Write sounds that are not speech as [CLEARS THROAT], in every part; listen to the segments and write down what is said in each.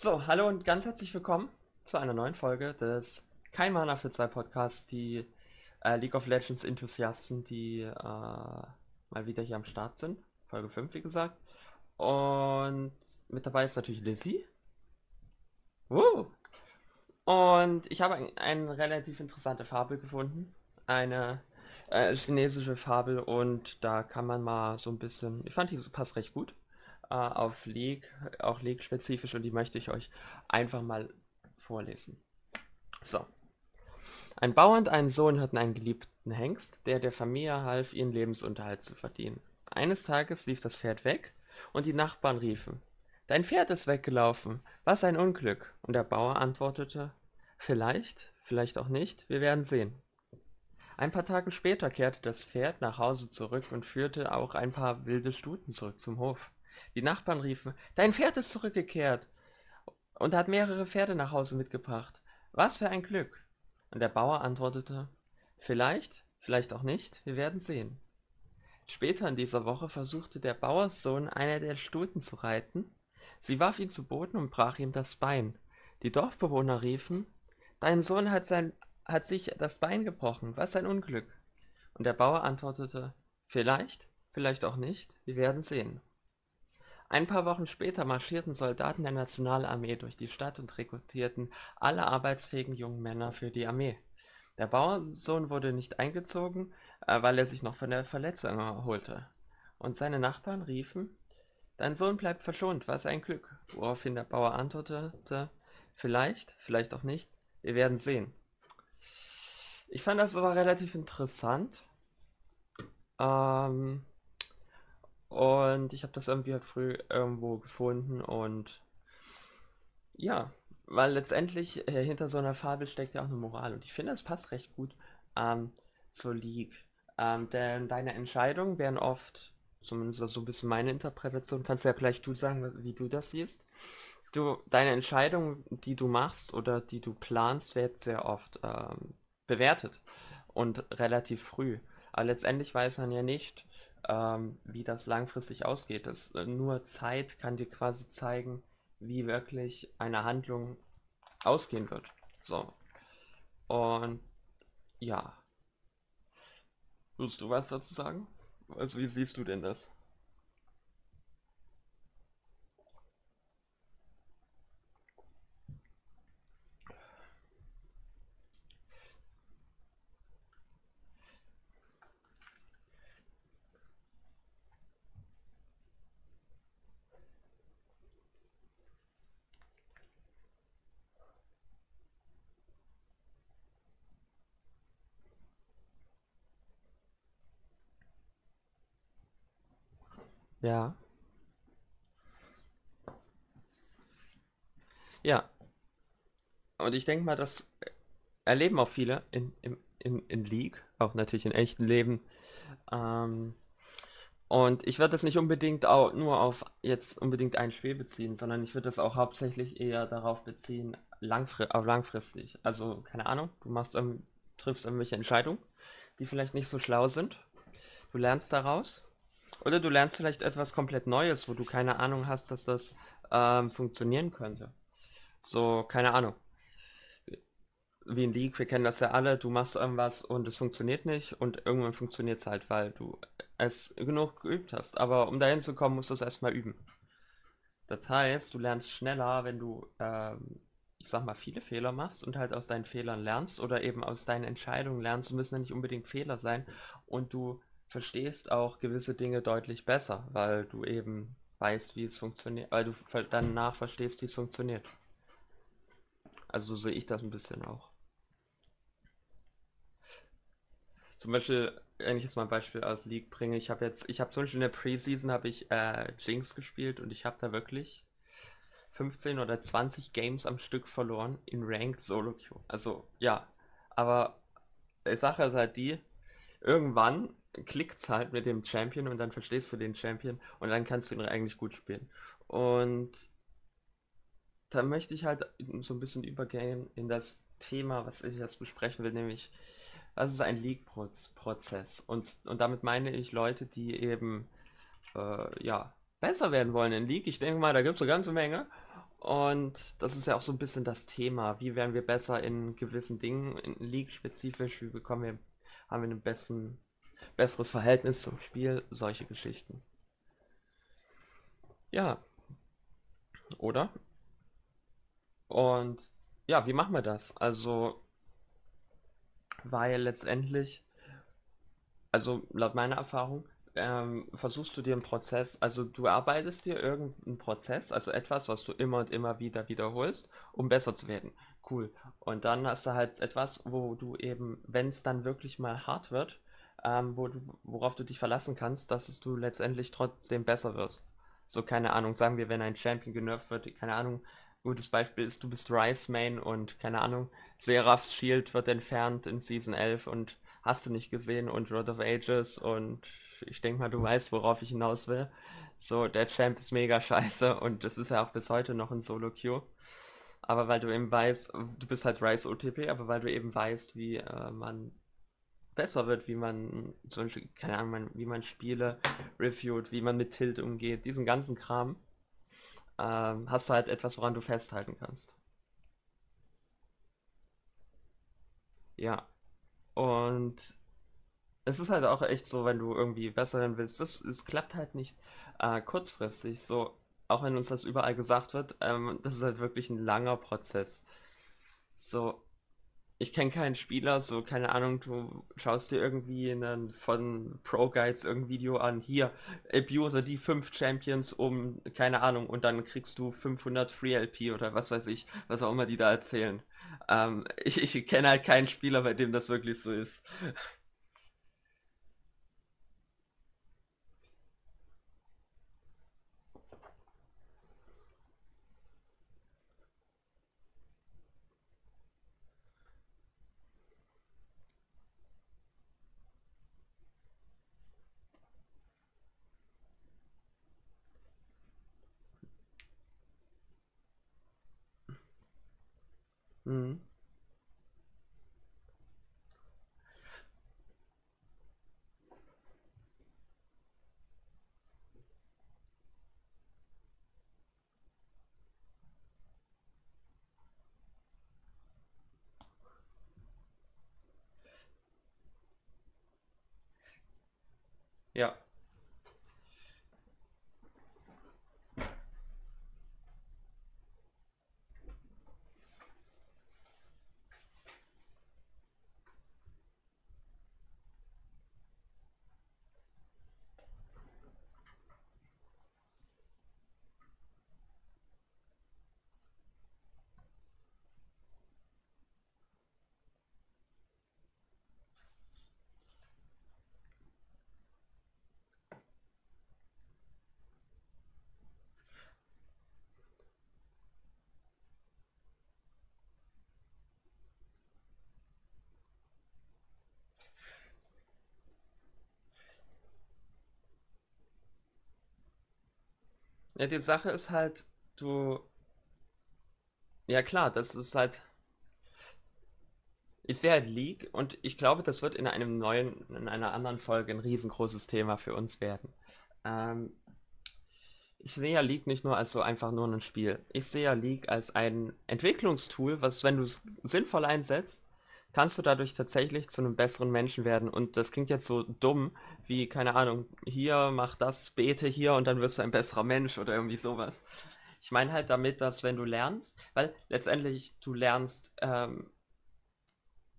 So, hallo und ganz herzlich willkommen zu einer neuen Folge des Kein Mana für zwei Podcasts, die äh, League of Legends Enthusiasten, die äh, mal wieder hier am Start sind. Folge 5, wie gesagt. Und mit dabei ist natürlich Lizzie. Uh. Und ich habe ein, eine relativ interessante Fabel gefunden. Eine äh, chinesische Fabel und da kann man mal so ein bisschen. Ich fand die passt recht gut äh, auf League, auch League-spezifisch und die möchte ich euch einfach mal vorlesen. So. Ein Bauer und ein Sohn hatten einen geliebten Hengst, der der Familie half, ihren Lebensunterhalt zu verdienen. Eines Tages lief das Pferd weg und die Nachbarn riefen: Dein Pferd ist weggelaufen, was ein Unglück. Und der Bauer antwortete: Vielleicht, vielleicht auch nicht, wir werden sehen. Ein paar Tage später kehrte das Pferd nach Hause zurück und führte auch ein paar wilde Stuten zurück zum Hof. Die Nachbarn riefen, dein Pferd ist zurückgekehrt und hat mehrere Pferde nach Hause mitgebracht. Was für ein Glück. Und der Bauer antwortete, vielleicht, vielleicht auch nicht, wir werden sehen. Später in dieser Woche versuchte der Bauerssohn einer der Stuten zu reiten. Sie warf ihn zu Boden und brach ihm das Bein. Die Dorfbewohner riefen, dein Sohn hat, sein, hat sich das Bein gebrochen, was ein Unglück. Und der Bauer antwortete, vielleicht, vielleicht auch nicht, wir werden sehen. Ein paar Wochen später marschierten Soldaten der Nationalarmee durch die Stadt und rekrutierten alle arbeitsfähigen jungen Männer für die Armee. Der Bauernsohn wurde nicht eingezogen, äh, weil er sich noch von der Verletzung erholte. Und seine Nachbarn riefen, Dein Sohn bleibt verschont, was ein Glück. Woraufhin der Bauer antwortete, Vielleicht, vielleicht auch nicht, wir werden sehen. Ich fand das aber relativ interessant. Ähm, und ich habe das irgendwie halt früh irgendwo gefunden und ja, weil letztendlich äh, hinter so einer Fabel steckt ja auch eine Moral und ich finde, es passt recht gut ähm, zur League. Ähm, denn deine Entscheidungen werden oft, zumindest so ein bisschen meine Interpretation, kannst du ja gleich du sagen, wie du das siehst. Du, deine Entscheidungen, die du machst oder die du planst, werden sehr oft ähm, bewertet und relativ früh. Aber letztendlich weiß man ja nicht, ähm, wie das langfristig ausgeht. Das, äh, nur Zeit kann dir quasi zeigen, wie wirklich eine Handlung ausgehen wird. So. Und ja. Willst du was dazu sagen? Also, wie siehst du denn das? Ja. Ja. Und ich denke mal, das erleben auch viele in, in, in, in League, auch natürlich in echten Leben. Ähm, und ich würde das nicht unbedingt auch nur auf jetzt unbedingt ein Spiel beziehen, sondern ich würde das auch hauptsächlich eher darauf beziehen, langfri auf langfristig. Also, keine Ahnung, du machst triffst irgendwelche Entscheidungen, die vielleicht nicht so schlau sind. Du lernst daraus oder du lernst vielleicht etwas komplett Neues, wo du keine Ahnung hast, dass das ähm, funktionieren könnte. So, keine Ahnung. Wie in League, wir kennen das ja alle, du machst irgendwas und es funktioniert nicht und irgendwann funktioniert es halt, weil du es genug geübt hast. Aber um dahin zu kommen, musst du es erstmal üben. Das heißt, du lernst schneller, wenn du, ähm, ich sag mal, viele Fehler machst und halt aus deinen Fehlern lernst oder eben aus deinen Entscheidungen lernst. Du müssen ja nicht unbedingt Fehler sein und du verstehst auch gewisse Dinge deutlich besser, weil du eben weißt, wie es funktioniert, weil du danach verstehst, wie es funktioniert. Also so sehe ich das ein bisschen auch. Zum Beispiel, wenn ich jetzt mal ein Beispiel aus League bringe, ich habe jetzt, ich habe zum Beispiel in der Preseason habe ich äh, Jinx gespielt und ich habe da wirklich 15 oder 20 Games am Stück verloren in Ranked Solo Queue. Also ja, aber die Sache ist halt die, irgendwann klickt's halt mit dem Champion und dann verstehst du den Champion und dann kannst du ihn eigentlich gut spielen. Und da möchte ich halt so ein bisschen übergehen in das Thema, was ich jetzt besprechen will, nämlich was ist ein League-Prozess? Und, und damit meine ich Leute, die eben äh, ja besser werden wollen in League. Ich denke mal, da gibt es eine ganze Menge. Und das ist ja auch so ein bisschen das Thema. Wie werden wir besser in gewissen Dingen, in League spezifisch? Wie bekommen wir, haben wir ein besten, besseres Verhältnis zum Spiel? Solche Geschichten. Ja, oder? Und ja, wie machen wir das? Also, weil letztendlich, also laut meiner Erfahrung, ähm, versuchst du dir einen Prozess, also du erarbeitest dir irgendeinen Prozess, also etwas, was du immer und immer wieder wiederholst, um besser zu werden. Cool. Und dann hast du halt etwas, wo du eben, wenn es dann wirklich mal hart wird, ähm, wo worauf du dich verlassen kannst, dass du letztendlich trotzdem besser wirst. So, keine Ahnung, sagen wir, wenn ein Champion genervt wird, keine Ahnung, gutes Beispiel ist, du bist Rice Main und keine Ahnung, Seraphs Shield wird entfernt in Season 11 und hast du nicht gesehen und Rod of Ages und ich denke mal, du weißt, worauf ich hinaus will. So, der Champ ist mega scheiße und das ist ja auch bis heute noch ein Solo-Queue. Aber weil du eben weißt, du bist halt Rice OTP, aber weil du eben weißt, wie äh, man besser wird, wie man zum Beispiel, keine Ahnung, wie man Spiele reviewt, wie man mit Tilt umgeht, diesen ganzen Kram, ähm, hast du halt etwas, woran du festhalten kannst. Ja. Und es ist halt auch echt so, wenn du irgendwie besser werden willst, das, es klappt halt nicht äh, kurzfristig. So, auch wenn uns das überall gesagt wird, ähm, das ist halt wirklich ein langer Prozess. So, ich kenne keinen Spieler, so keine Ahnung, du schaust dir irgendwie einen, von Pro Guides irgendein Video an, hier, abuse die fünf Champions um, keine Ahnung, und dann kriegst du 500 Free LP oder was weiß ich, was auch immer die da erzählen. Ähm, ich, ich kenne halt keinen Spieler, bei dem das wirklich so ist. Ja, die Sache ist halt, du, ja klar, das ist halt, ich sehe halt League und ich glaube, das wird in einem neuen, in einer anderen Folge ein riesengroßes Thema für uns werden. Ähm, ich sehe ja League nicht nur als so einfach nur ein Spiel. Ich sehe ja League als ein Entwicklungstool, was, wenn du es sinnvoll einsetzt, kannst du dadurch tatsächlich zu einem besseren Menschen werden. Und das klingt jetzt so dumm, wie, keine Ahnung, hier, mach das, bete hier und dann wirst du ein besserer Mensch oder irgendwie sowas. Ich meine halt damit, dass wenn du lernst, weil letztendlich du lernst, ähm,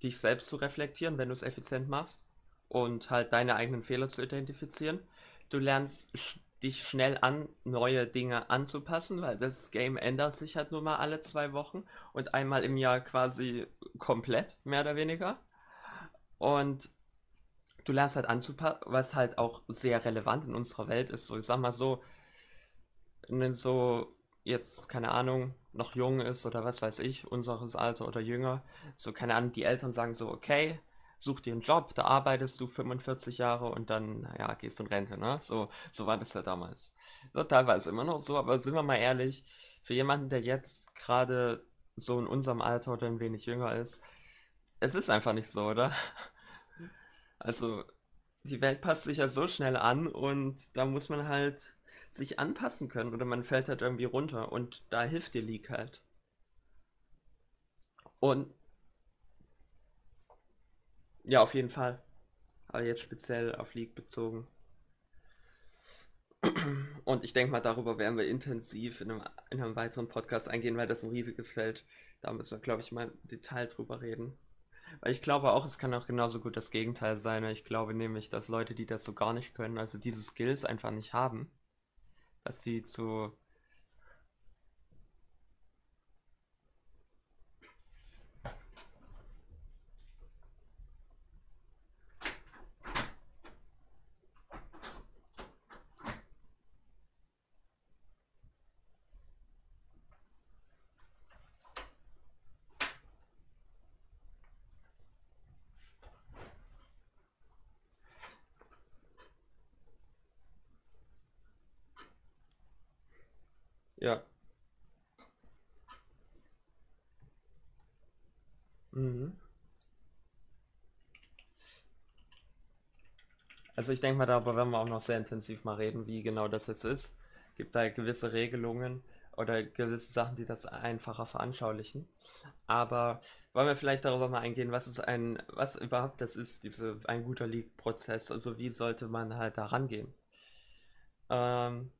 dich selbst zu reflektieren, wenn du es effizient machst und halt deine eigenen Fehler zu identifizieren. Du lernst dich schnell an, neue Dinge anzupassen, weil das Game ändert sich halt nur mal alle zwei Wochen und einmal im Jahr quasi komplett, mehr oder weniger. Und du lernst halt anzupassen, was halt auch sehr relevant in unserer Welt ist. So, ich sag mal so, wenn so jetzt, keine Ahnung, noch jung ist oder was weiß ich, unseres Alter oder jünger, so, keine Ahnung, die Eltern sagen so, okay, such dir einen Job, da arbeitest du 45 Jahre und dann, ja, gehst du in Rente, ne? So, so war das ja damals. So, teilweise immer noch so, aber sind wir mal ehrlich, für jemanden, der jetzt gerade so in unserem Alter oder ein wenig jünger ist, es ist einfach nicht so, oder? [LAUGHS] Also, die Welt passt sich ja so schnell an und da muss man halt sich anpassen können oder man fällt halt irgendwie runter und da hilft dir League halt. Und ja, auf jeden Fall. Aber jetzt speziell auf League bezogen. [CLEARS THROAT] Und ich denke mal, darüber werden wir intensiv in einem, in einem weiteren Podcast eingehen, weil das ein riesiges Feld. Da müssen wir, glaube ich, mal im Detail drüber reden. Weil ich glaube auch, es kann auch genauso gut das Gegenteil sein. Ich glaube nämlich, dass Leute, die das so gar nicht können, also diese Skills einfach nicht haben, dass sie zu Ja. Mhm. Also ich denke mal, darüber werden wir auch noch sehr intensiv mal reden, wie genau das jetzt ist. Gibt da gewisse Regelungen oder gewisse Sachen, die das einfacher veranschaulichen. Aber wollen wir vielleicht darüber mal eingehen, was ist ein, was überhaupt das ist, diese ein guter League-Prozess? Also wie sollte man halt da rangehen? Ähm,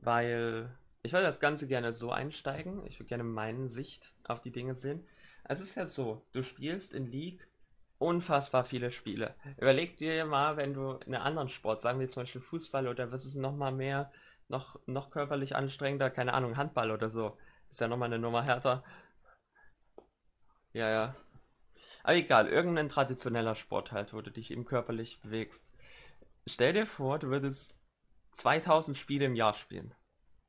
weil ich würde das Ganze gerne so einsteigen. Ich würde gerne meine Sicht auf die Dinge sehen. Es ist ja so, du spielst in League unfassbar viele Spiele. Überleg dir mal, wenn du in einem anderen Sport, sagen wir zum Beispiel Fußball oder was ist noch mal mehr, noch, noch körperlich anstrengender, keine Ahnung, Handball oder so. Das ist ja nochmal eine Nummer härter. Ja, ja. Aber egal, irgendein traditioneller Sport halt, wo du dich eben körperlich bewegst. Stell dir vor, du würdest 2000 Spiele im Jahr spielen.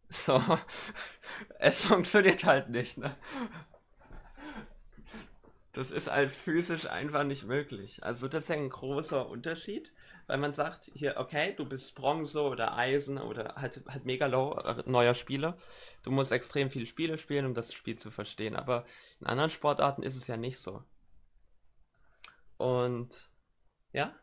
So, [LAUGHS] es funktioniert halt nicht, ne? Das ist halt physisch einfach nicht möglich. Also das ist ja ein großer Unterschied, weil man sagt, hier, okay, du bist Bronze oder Eisen oder halt, halt mega low, äh, neuer Spieler. Du musst extrem viele Spiele spielen, um das Spiel zu verstehen. Aber in anderen Sportarten ist es ja nicht so. Und ja,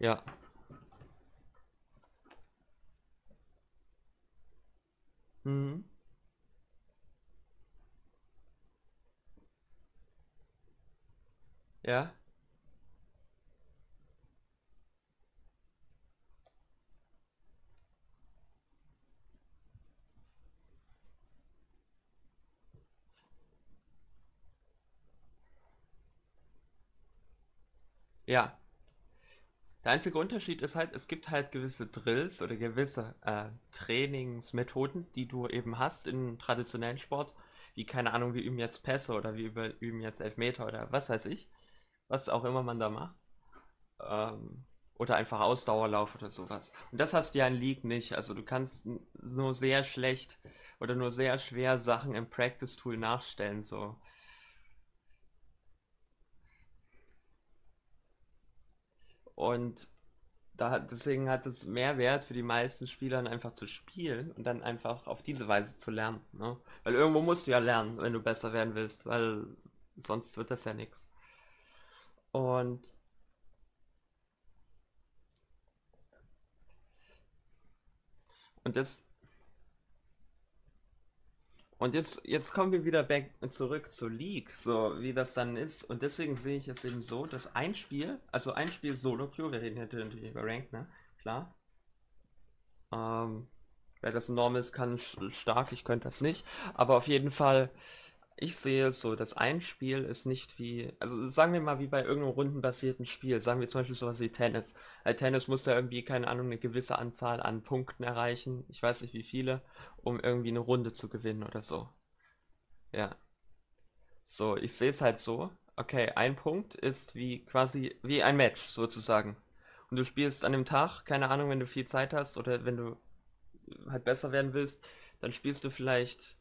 ja, mhm. Ja, ja. Der einzige Unterschied ist halt, es gibt halt gewisse Drills oder gewisse äh, Trainingsmethoden, die du eben hast im traditionellen Sport, wie keine Ahnung, wir üben jetzt Pässe oder wir üben jetzt Elfmeter oder was weiß ich, was auch immer man da macht. Ähm, oder einfach Ausdauerlauf oder sowas. Und das hast du ja in League nicht. Also du kannst nur sehr schlecht oder nur sehr schwer Sachen im Practice Tool nachstellen. So. Und da, deswegen hat es mehr Wert für die meisten Spieler einfach zu spielen und dann einfach auf diese Weise zu lernen. Ne? Weil irgendwo musst du ja lernen, wenn du besser werden willst, weil sonst wird das ja nichts. Und und das Und jetzt, jetzt kommen wir wieder back zurück zur League, so wie das dann ist. Und deswegen sehe ich es eben so, dass ein Spiel, also ein Spiel Solo-Queue, wir reden hier natürlich über Rank, ne? Klar. Ähm, wer das norm ist, kann stark, ich könnte das nicht. Aber auf jeden Fall ich sehe es so, dass ein Spiel ist nicht wie, also sagen wir mal wie bei irgendeinem rundenbasierten Spiel, sagen wir zum Beispiel sowas wie Tennis. Bei Tennis muss da irgendwie, keine Ahnung, eine gewisse Anzahl an Punkten erreichen, ich weiß nicht wie viele, um irgendwie eine Runde zu gewinnen oder so. Ja. So, ich sehe es halt so, okay, ein Punkt ist wie quasi wie ein Match sozusagen. Und du spielst an dem Tag, keine Ahnung, wenn du viel Zeit hast oder wenn du halt besser werden willst, dann spielst du vielleicht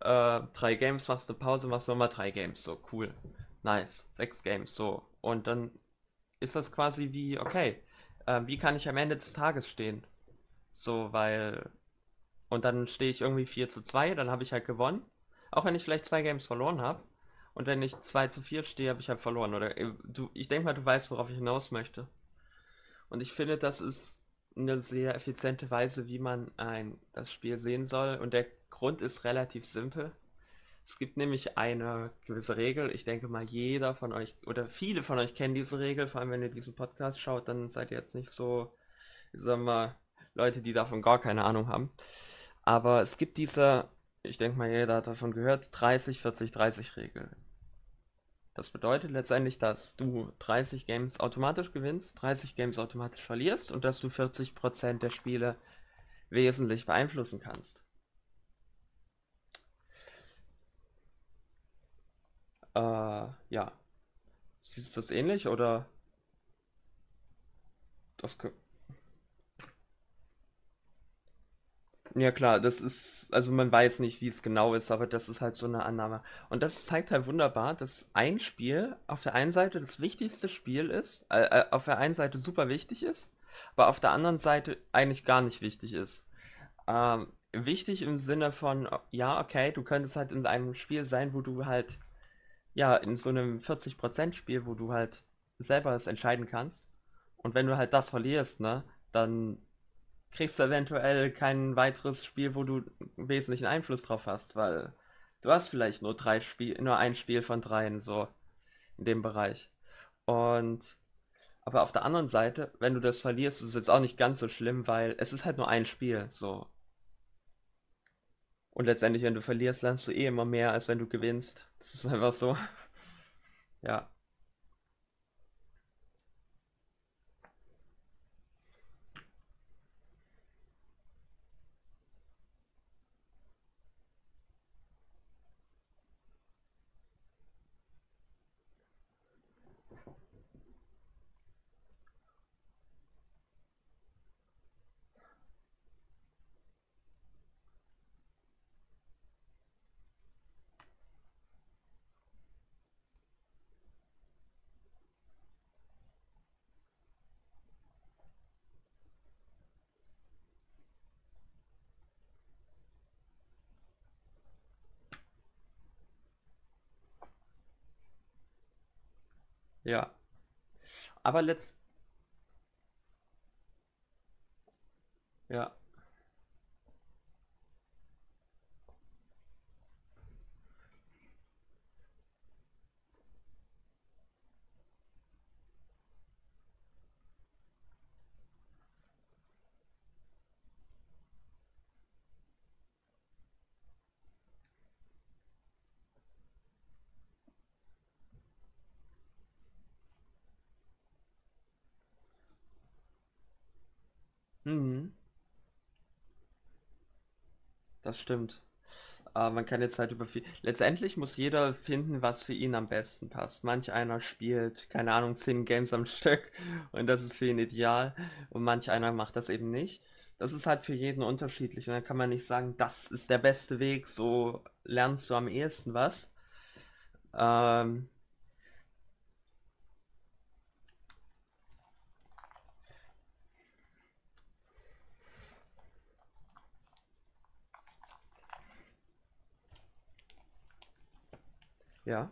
äh, drei Games, machst eine Pause, machst nochmal drei Games. So, cool. Nice. Sechs Games, so. Und dann ist das quasi wie, okay, äh, wie kann ich am Ende des Tages stehen? So, weil. Und dann stehe ich irgendwie 4 zu 2, dann habe ich halt gewonnen. Auch wenn ich vielleicht zwei Games verloren habe. Und wenn ich 2 zu 4 stehe, habe ich halt verloren. Oder äh, du, ich denke mal, du weißt, worauf ich hinaus möchte. Und ich finde, das ist eine sehr effiziente Weise, wie man ein, das Spiel sehen soll. Und der Grund ist relativ simpel. Es gibt nämlich eine gewisse Regel. Ich denke mal, jeder von euch oder viele von euch kennen diese Regel. Vor allem, wenn ihr diesen Podcast schaut, dann seid ihr jetzt nicht so, sagen wir mal, Leute, die davon gar keine Ahnung haben. Aber es gibt diese, ich denke mal, jeder hat davon gehört, 30, 40, 30 Regel. Das bedeutet letztendlich, dass du 30 Games automatisch gewinnst, 30 Games automatisch verlierst und dass du 40% der Spiele wesentlich beeinflussen kannst. Äh, ja. Siehst du das ähnlich oder? Das, Ja klar, das ist, also man weiß nicht, wie es genau ist, aber das ist halt so eine Annahme. Und das zeigt halt wunderbar, dass ein Spiel auf der einen Seite das wichtigste Spiel ist, äh, äh, auf der einen Seite super wichtig ist, aber auf der anderen Seite eigentlich gar nicht wichtig ist. Ähm, wichtig im Sinne von, ja, okay, du könntest halt in einem Spiel sein, wo du halt, ja, in so einem 40% Spiel, wo du halt selber das entscheiden kannst. Und wenn du halt das verlierst, ne, dann kriegst du eventuell kein weiteres Spiel, wo du wesentlichen Einfluss drauf hast, weil du hast vielleicht nur drei Spiel, nur ein Spiel von dreien so in dem Bereich. Und aber auf der anderen Seite, wenn du das verlierst, ist es jetzt auch nicht ganz so schlimm, weil es ist halt nur ein Spiel, so. Und letztendlich, wenn du verlierst, lernst du eh immer mehr, als wenn du gewinnst. Das ist einfach so. [LAUGHS] Ja. Ja. Aber letzt. Ja. Mhm. Das stimmt. Aber man kann jetzt halt über viel. Letztendlich muss jeder finden, was für ihn am besten passt. Manch einer spielt, keine Ahnung, 10 Games am [LAUGHS] Stück und das ist für ihn ideal. Und manch einer macht das eben nicht. Das ist halt für jeden unterschiedlich. Und dann kann man nicht sagen, das ist der beste Weg, so lernst du am ehesten was. Ähm, ja,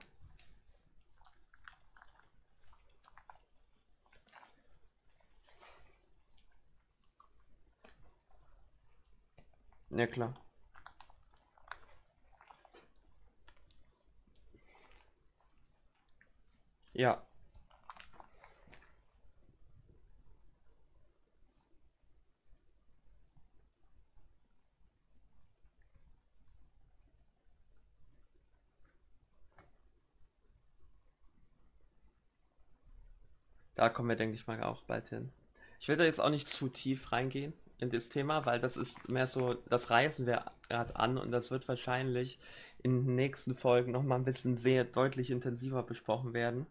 ja klar. Ja, Da kommen wir, denke ich mal, auch bald hin. Ich will da jetzt auch nicht zu tief reingehen in das Thema, weil das ist mehr so, das reißen wir gerade an und das wird wahrscheinlich in den nächsten Folgen nochmal ein bisschen sehr deutlich intensiver besprochen werden.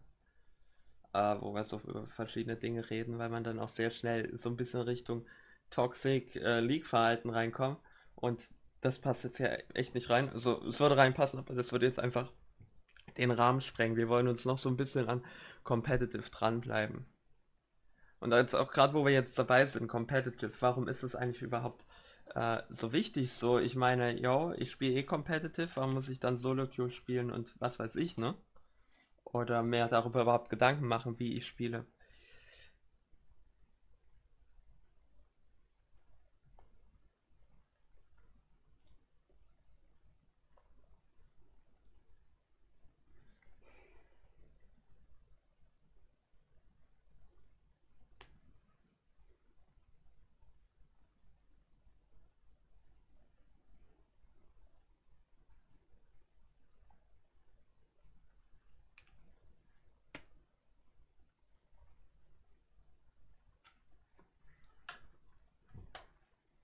Äh, wo wir so über verschiedene Dinge reden, weil man dann auch sehr schnell so ein bisschen Richtung Toxic äh, League-Verhalten reinkommt. Und das passt jetzt ja echt nicht rein. Also es würde reinpassen, aber das würde jetzt einfach den Rahmen sprengen. Wir wollen uns noch so ein bisschen an Competitive dranbleiben. Und jetzt auch gerade, wo wir jetzt dabei sind, Competitive, warum ist es eigentlich überhaupt äh, so wichtig? So, ich meine, yo, ich spiele eh Competitive, warum muss ich dann Solo Queue spielen und was weiß ich, ne? Oder mehr darüber überhaupt Gedanken machen, wie ich spiele.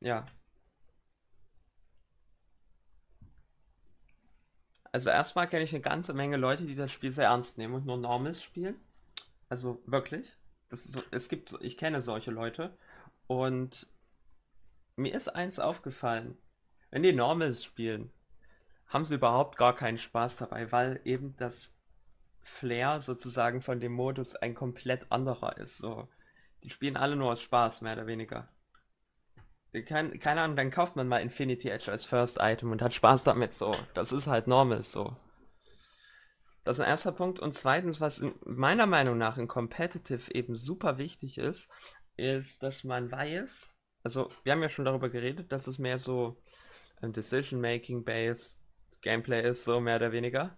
Ja. Also erstmal kenne ich eine ganze Menge Leute, die das Spiel sehr ernst nehmen und nur Normals spielen. Also wirklich. Das so, es gibt, ich kenne solche Leute. Und mir ist eins aufgefallen. Wenn die Normals spielen, haben sie überhaupt gar keinen Spaß dabei, weil eben das Flair sozusagen von dem Modus ein komplett anderer ist. So, die spielen alle nur aus Spaß, mehr oder weniger. Kein, keine Ahnung, dann kauft man mal Infinity Edge als First Item und hat Spaß damit. So, das ist halt normal so. Das ist ein erster Punkt. Und zweitens, was in meiner Meinung nach in Competitive eben super wichtig ist, ist, dass man weiß, also wir haben ja schon darüber geredet, dass es mehr so ein Decision-Making-based Gameplay ist, so mehr oder weniger.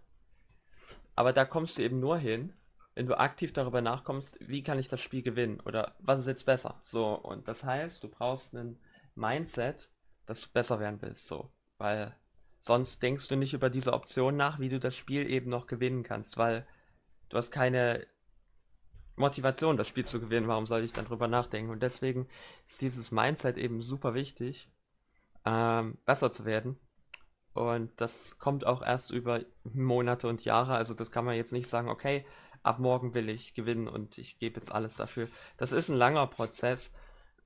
Aber da kommst du eben nur hin, wenn du aktiv darüber nachkommst, wie kann ich das Spiel gewinnen oder was ist jetzt besser. So, und das heißt, du brauchst einen Mindset, dass du besser werden willst, so. Weil sonst denkst du nicht über diese Option nach, wie du das Spiel eben noch gewinnen kannst, weil du hast keine Motivation, das Spiel zu gewinnen. Warum soll ich dann drüber nachdenken? Und deswegen ist dieses Mindset eben super wichtig, ähm, besser zu werden. Und das kommt auch erst über Monate und Jahre. Also das kann man jetzt nicht sagen, okay, ab morgen will ich gewinnen und ich gebe jetzt alles dafür. Das ist ein langer Prozess.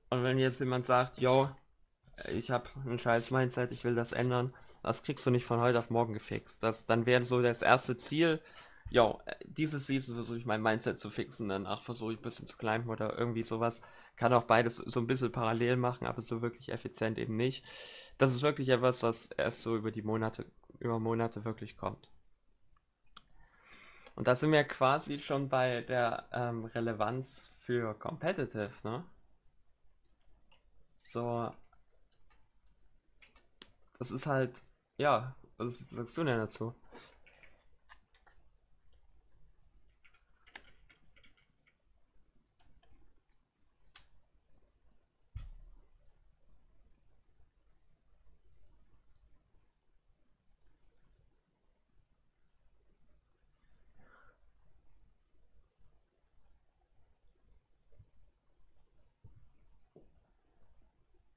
Und wenn jetzt jemand sagt, yo, ich habe ein scheiß Mindset, ich will das ändern, das kriegst du nicht von heute auf morgen gefixt. Das, dann wäre so das erste Ziel, yo, diese Season versuche ich mein Mindset zu fixen, danach versuche ich ein bisschen zu climben oder irgendwie sowas. Kann auch beides so ein bisschen parallel machen, aber so wirklich effizient eben nicht. Das ist wirklich etwas, was erst so über die Monate, über Monate wirklich kommt. Und da sind wir quasi schon bei der ähm, Relevanz für Competitive, ne? So, das ist halt, ja, was sagst du denn dazu?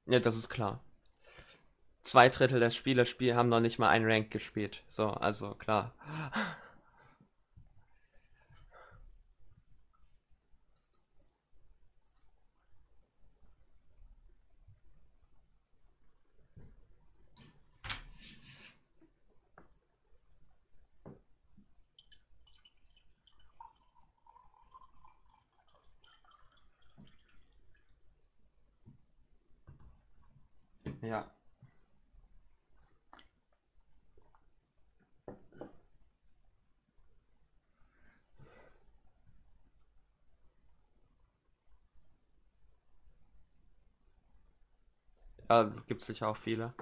Ja, das ist klar. Zwei Drittel der Spieler spiel haben noch nicht mal ein Rank gespielt. So, also klar. Ja. Ja, es gibt sicher auch viele.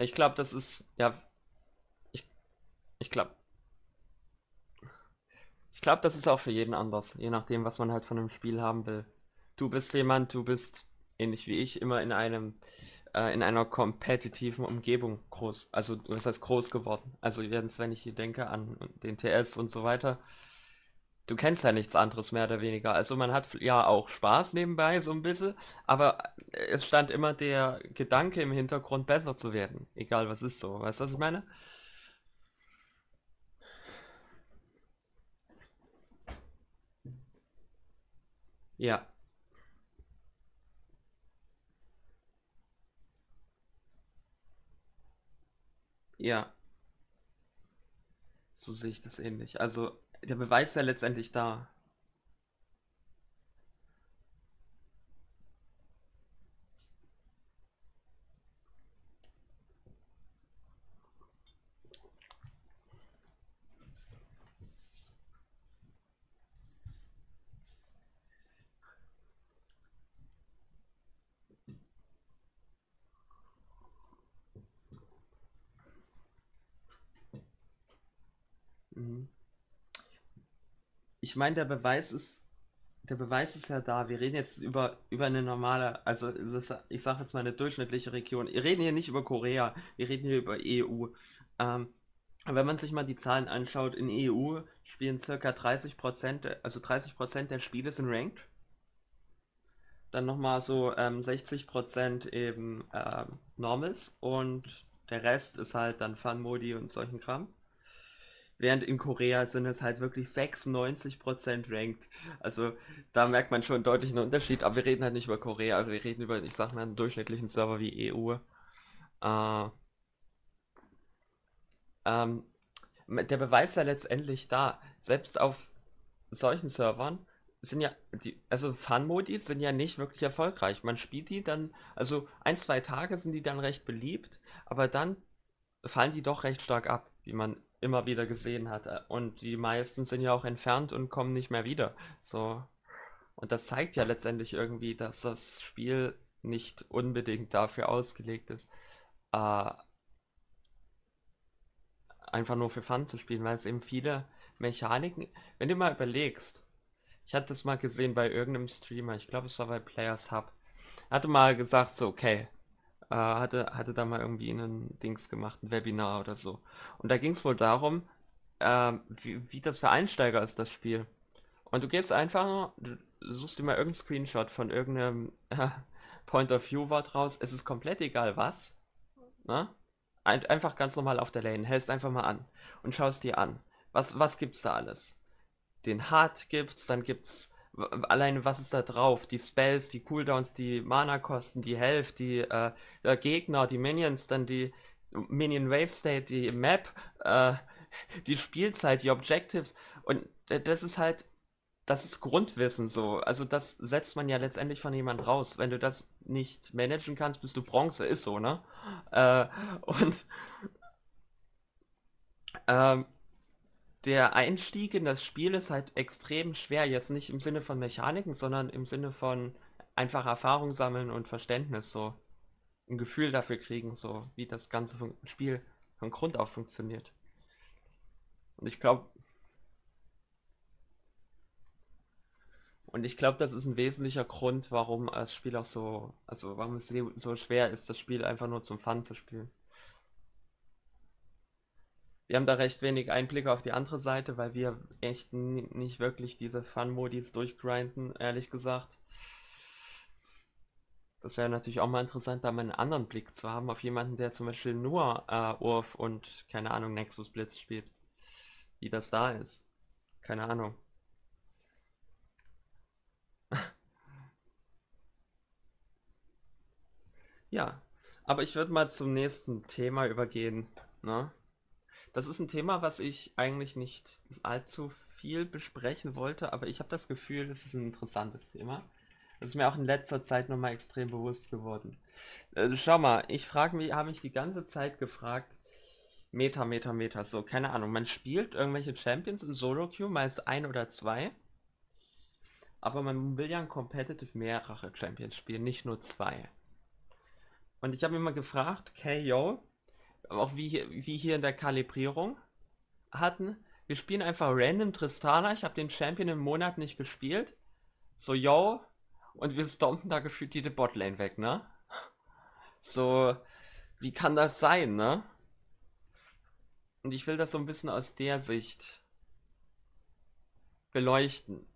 Ja, ich glaube, das ist, ja, ich, ich glaube, Ich glaube, das ist auch für jeden anders, je nachdem, was man halt von einem Spiel haben will. Du bist jemand, du bist ähnlich wie ich immer in einem äh, in einer kompetitiven Umgebung groß, also was heißt groß geworden. Also wenn ich hier denke an den TS und so weiter, du kennst ja nichts anderes mehr oder weniger. Also man hat ja auch Spaß nebenbei so ein bisschen, aber es stand immer der Gedanke im Hintergrund, besser zu werden. Egal was ist so. Weißt du, was ich meine? Ja, ja, so sehe ich das ähnlich. Also der Beweis ist ja letztendlich da. Meine, der Beweis ist, der Beweis ist ja da. Wir reden jetzt über, über eine normale, also ich sage jetzt mal eine durchschnittliche Region. Wir reden hier nicht über Korea, wir reden hier über EU. Ähm, wenn man sich mal die Zahlen anschaut, in EU spielen circa 30%, also 30% der Spiele sind ranked. Dann nochmal so ähm, 60% eben ähm, Normals und der Rest ist halt dann Fun-Modi und solchen Kram. Während in Korea sind es halt wirklich 96% ranked. Also da merkt man schon einen deutlichen Unterschied. Aber wir reden halt nicht über Korea, wir reden über, ich sag mal, einen durchschnittlichen Server wie EU. Äh, ähm, der Beweis ist ja letztendlich da. Selbst auf solchen Servern sind ja die, also Fun-Modis sind ja nicht wirklich erfolgreich. Man spielt die dann, also ein, zwei Tage sind die dann recht beliebt, aber dann fallen die doch recht stark ab, wie man immer wieder gesehen hat. Und die meisten sind ja auch entfernt und kommen nicht mehr wieder. So. Und das zeigt ja letztendlich irgendwie, dass das Spiel nicht unbedingt dafür ausgelegt ist, äh, einfach nur für Fun zu spielen, weil es eben viele Mechaniken, wenn du mal überlegst, ich hatte das mal gesehen bei irgendeinem Streamer, ich glaube es war bei Players Hub, hatte mal gesagt, so, okay, äh, hatte, hatte da mal irgendwie ein Dings gemacht, ein Webinar oder so. Und da ging es wohl darum, äh, wie, wie das für Einsteiger ist, das Spiel. Und du gehst einfach, du suchst dir mal irgendeinen Screenshot von irgendeinem äh, [LAUGHS] Point of View Wort raus. Es ist komplett egal was. Ne? Ein, einfach ganz normal auf der Lane. Hältst einfach mal an und schaust dir an. Was, was gibt's da alles? Den Hard gibt's, dann gibt's alleine was ist da drauf? Die Spells, die Cooldowns, die Mana-Kosten, die Health, die äh, Gegner, die Minions, dann die Minion Wave State, die Map, äh, [LAUGHS] die Spielzeit, die Objectives. Und das ist halt, das ist Grundwissen so. Also das setzt man ja letztendlich von jemand raus. Wenn du das nicht managen kannst, bist du Bronze, ist so, ne? Äh, [LAUGHS] und ähm, der Einstieg in das Spiel ist halt extrem schwer. Jetzt nicht im Sinne von Mechaniken, sondern im Sinne von einfach Erfahrung sammeln und Verständnis, so ein Gefühl dafür kriegen, so wie das ganze Spiel von Grund auf funktioniert. Und ich glaube, und ich glaube, das ist ein wesentlicher Grund, warum das Spiel auch so, also warum es so schwer ist, das Spiel einfach nur zum Fun zu spielen. Wir haben da recht wenig Einblicke auf die andere Seite, weil wir echt nicht wirklich diese Fun-Modis durchgrinden, ehrlich gesagt. Das wäre natürlich auch mal interessant, da mal einen anderen Blick zu haben auf jemanden, der zum Beispiel nur äh, Urf und, keine Ahnung, Nexus Blitz spielt. Wie das da ist. Keine Ahnung. [LAUGHS] ja, aber ich würde mal zum nächsten Thema übergehen. Ne? Das ist ein Thema, was ich eigentlich nicht allzu viel besprechen wollte, aber ich habe das Gefühl, es ist ein interessantes Thema. Das ist mir auch in letzter Zeit nochmal extrem bewusst geworden. Also schau mal, ich frage mich, habe mich die ganze Zeit gefragt, Meta, Meta, Meta, so, keine Ahnung, man spielt irgendwelche Champions in Solo-Queue, meist ein oder zwei, aber man will ja ein Competitive mehrere Champions spielen, nicht nur zwei. Und ich habe mir mal gefragt, okay, yo, auch wie, wie hier in der Kalibrierung hatten, wir spielen einfach random Tristana. Ich habe den Champion im Monat nicht gespielt. So, yo. Und wir stompen da gefühlt jede Botlane weg, ne? So, wie kann das sein, ne? Und ich will das so ein bisschen aus der Sicht beleuchten.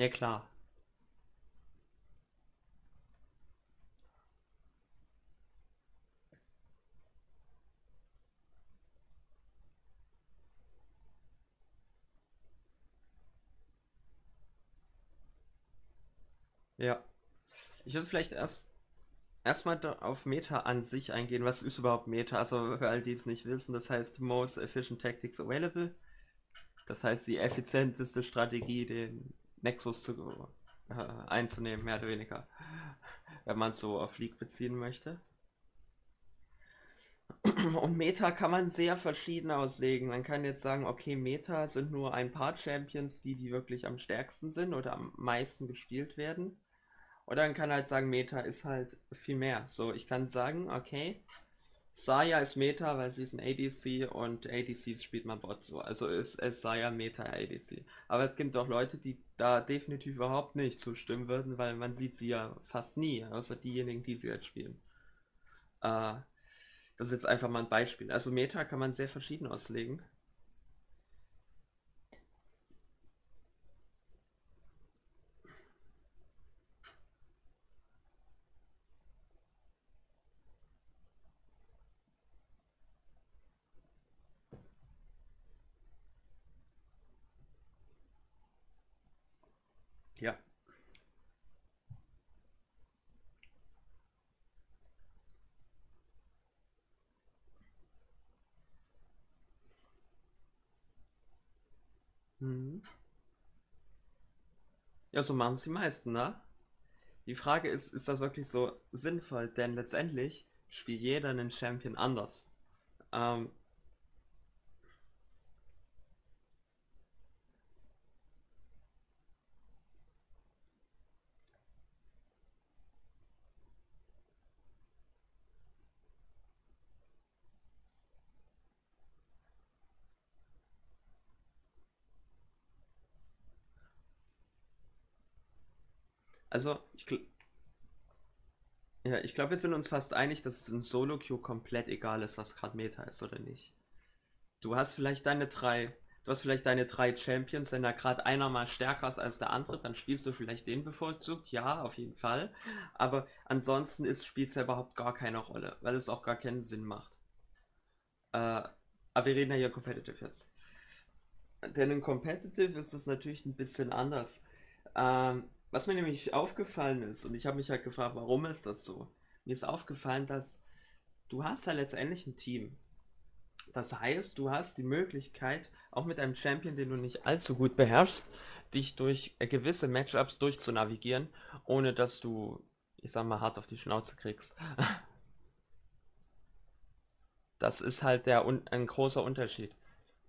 Ja, klar. Ja. Ich würde vielleicht erst erstmal auf Meta an sich eingehen. Was ist überhaupt Meta? Also für all die es nicht wissen, das heißt Most Efficient Tactics Available. Das heißt die effizienteste Strategie, den Nexus zu, äh, einzunehmen, mehr oder weniger. Wenn man es so auf League beziehen möchte. Und Meta kann man sehr verschieden auslegen. Man kann jetzt sagen, okay, Meta sind nur ein paar Champions, die, die wirklich am stärksten sind oder am meisten gespielt werden. Oder man kann halt sagen, Meta ist halt viel mehr. So, ich kann sagen, okay, Saya ist Meta, weil sie ist ein ADC und ADCs spielt man Bot so. Also ist, ist Saya Meta ADC. Aber es gibt auch Leute, die da definitiv überhaupt nicht zustimmen würden, weil man sieht sie ja fast nie, außer diejenigen, die sie jetzt spielen. Äh, das ist jetzt einfach mal ein Beispiel. Also Meta kann man sehr verschieden auslegen. Ja. Mhm. Ja, so machen es die meisten, ne? Die Frage ist, ist das wirklich so sinnvoll? Denn letztendlich spielt jeder einen Champion anders. Ähm, also, ich, gl- ja, ich glaube, wir sind uns fast einig, dass es in Solo-Queue komplett egal ist, was gerade Meta ist oder nicht. Du hast vielleicht deine drei, du hast vielleicht deine drei Champions, wenn da gerade einer mal stärker ist als der andere, dann spielst du vielleicht den bevorzugt, ja, auf jeden Fall. Aber ansonsten spielt es ja überhaupt gar keine Rolle, weil es auch gar keinen Sinn macht. Äh, aber wir reden ja hier competitive jetzt. Denn in Competitive ist es natürlich ein bisschen anders. Ähm, was mir nämlich aufgefallen ist, und ich habe mich halt gefragt, warum ist das so? Mir ist aufgefallen, dass du hast ja letztendlich ein Team. Das heißt, du hast die Möglichkeit, auch mit einem Champion, den du nicht allzu gut beherrschst, dich durch gewisse Matchups durchzunavigieren, ohne dass du, ich sag mal, hart auf die Schnauze kriegst. [LAUGHS] Das ist halt der, ein großer Unterschied.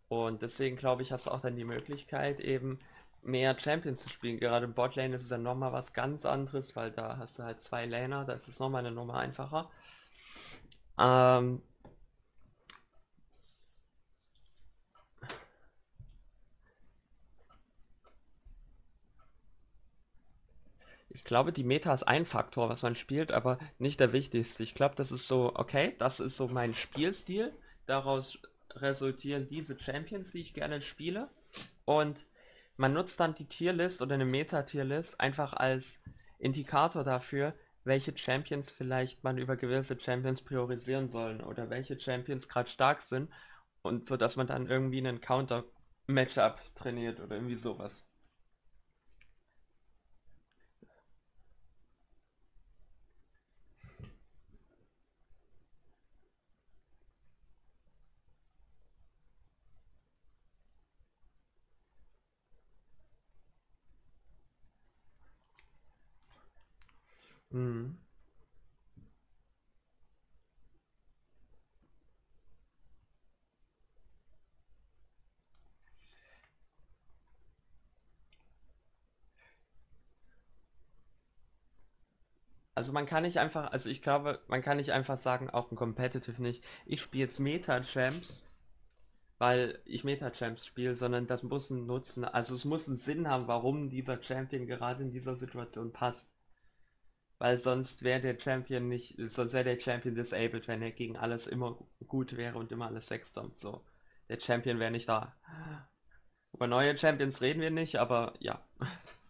Und deswegen glaube ich, hast du auch dann die Möglichkeit, eben mehr Champions zu spielen. Gerade im Botlane ist es dann nochmal was ganz anderes, weil da hast du halt zwei Laner, da ist es nochmal eine Nummer einfacher. Ähm, Ich glaube, die Meta ist ein Faktor, was man spielt, aber nicht der wichtigste. Ich glaube, das ist so, okay, das ist so mein Spielstil. Daraus resultieren diese Champions, die ich gerne spiele. Und man nutzt dann die Tierlist oder eine Meta-Tierlist einfach als Indikator dafür, welche Champions vielleicht man über gewisse Champions priorisieren sollen oder welche Champions gerade stark sind. Und so, dass man dann irgendwie einen Counter-Matchup trainiert oder irgendwie sowas. Also man kann nicht einfach, also ich glaube, man kann nicht einfach sagen, auch ein Competitive nicht, ich spiele jetzt Meta-Champs, weil ich Meta-Champs spiele, sondern das muss einen Nutzen, also es muss einen Sinn haben, warum dieser Champion gerade in dieser Situation passt. Weil sonst wäre der Champion nicht, sonst wäre der Champion disabled, wenn er gegen alles immer gut wäre und immer alles wegstompt. So. Der Champion wäre nicht da. Über neue Champions reden wir nicht, aber ja. [LAUGHS]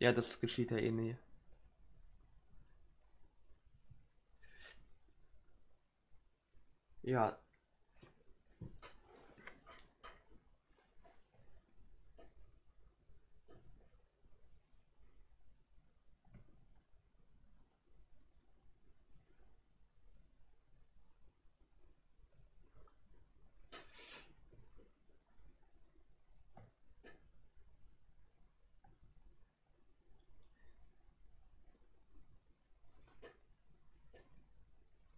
Ja, das geschieht ja eh nie. Ja,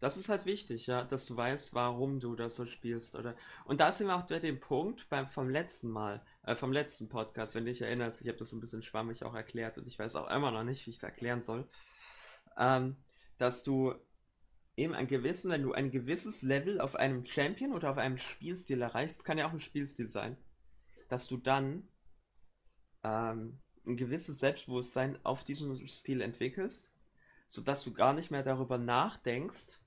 Das ist halt wichtig, ja, dass du weißt, warum du das so spielst, oder? Und da sind wir auch bei dem Punkt beim, vom letzten Mal, äh, vom letzten Podcast, wenn du dich erinnerst, ich habe das so ein bisschen schwammig auch erklärt und ich weiß auch immer noch nicht, wie ich es erklären soll, ähm, dass du eben ein gewissen, wenn du ein gewisses Level auf einem Champion oder auf einem Spielstil erreichst, kann ja auch ein Spielstil sein, dass du dann ähm, ein gewisses Selbstbewusstsein auf diesem Stil entwickelst, sodass du gar nicht mehr darüber nachdenkst,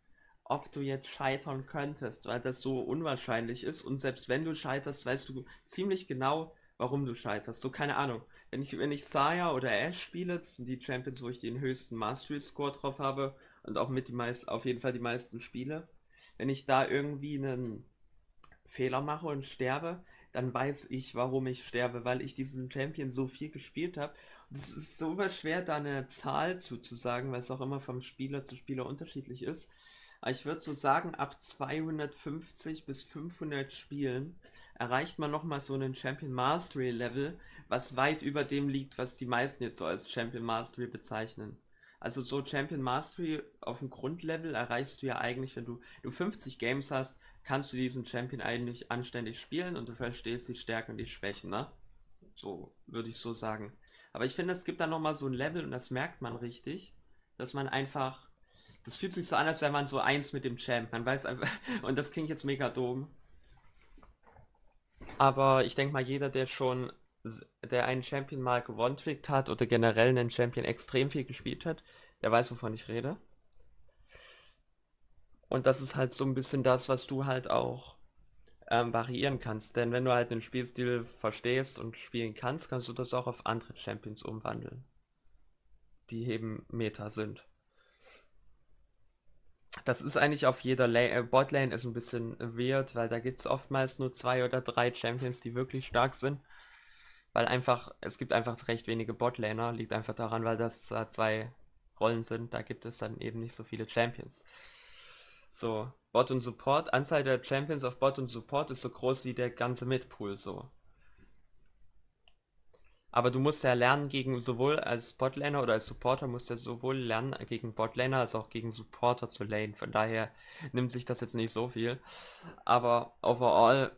ob du jetzt scheitern könntest, weil das so unwahrscheinlich ist. Und selbst wenn du scheiterst, weißt du ziemlich genau, warum du scheiterst. So, keine Ahnung. Wenn ich, wenn ich Saya oder Ash spiele, das sind die Champions, wo ich den höchsten Mastery-Score drauf habe und auch mit die meisten, auf jeden Fall die meisten Spiele. Wenn ich da irgendwie einen Fehler mache und sterbe, dann weiß ich, warum ich sterbe, weil ich diesen Champion so viel gespielt habe. Es ist so schwer, da eine Zahl zuzusagen, weil es auch immer vom Spieler zu Spieler unterschiedlich ist. Ich würde so sagen, ab 250 bis 500 Spielen erreicht man nochmal so einen Champion Mastery Level, was weit über dem liegt, was die meisten jetzt so als Champion Mastery bezeichnen. Also so Champion Mastery auf dem Grundlevel erreichst du ja eigentlich, wenn du, du 50 Games hast, kannst du diesen Champion eigentlich anständig spielen und du verstehst die Stärken und die Schwächen, ne? So würde ich so sagen. Aber ich finde, es gibt da nochmal so ein Level und das merkt man richtig, dass man einfach das fühlt sich so an, als wäre man so eins mit dem Champ. Man weiß einfach, [LAUGHS] und das klingt jetzt mega dumm. Aber ich denke mal, jeder, der schon, der einen Champion mal gewonnen hat oder generell einen Champion extrem viel gespielt hat, der weiß, wovon ich rede. Und das ist halt so ein bisschen das, was du halt auch ähm, variieren kannst. Denn wenn du halt den Spielstil verstehst und spielen kannst, kannst du das auch auf andere Champions umwandeln. Die eben Meta sind das ist eigentlich auf jeder Lane, äh, Botlane ist ein bisschen weird, weil da gibt es oftmals nur zwei oder drei Champions, die wirklich stark sind. Weil einfach, es gibt einfach recht wenige Botlaner, liegt einfach daran, weil das äh, zwei Rollen sind, da gibt es dann eben nicht so viele Champions. So, Bot und Support, Anzahl der Champions auf Bot und Support ist so groß wie der ganze Midpool, so. Aber du musst ja lernen, gegen sowohl als Botlaner oder als Supporter musst ja sowohl lernen, gegen Botlaner als auch gegen Supporter zu lane. Von daher nimmt sich das jetzt nicht so viel. Aber overall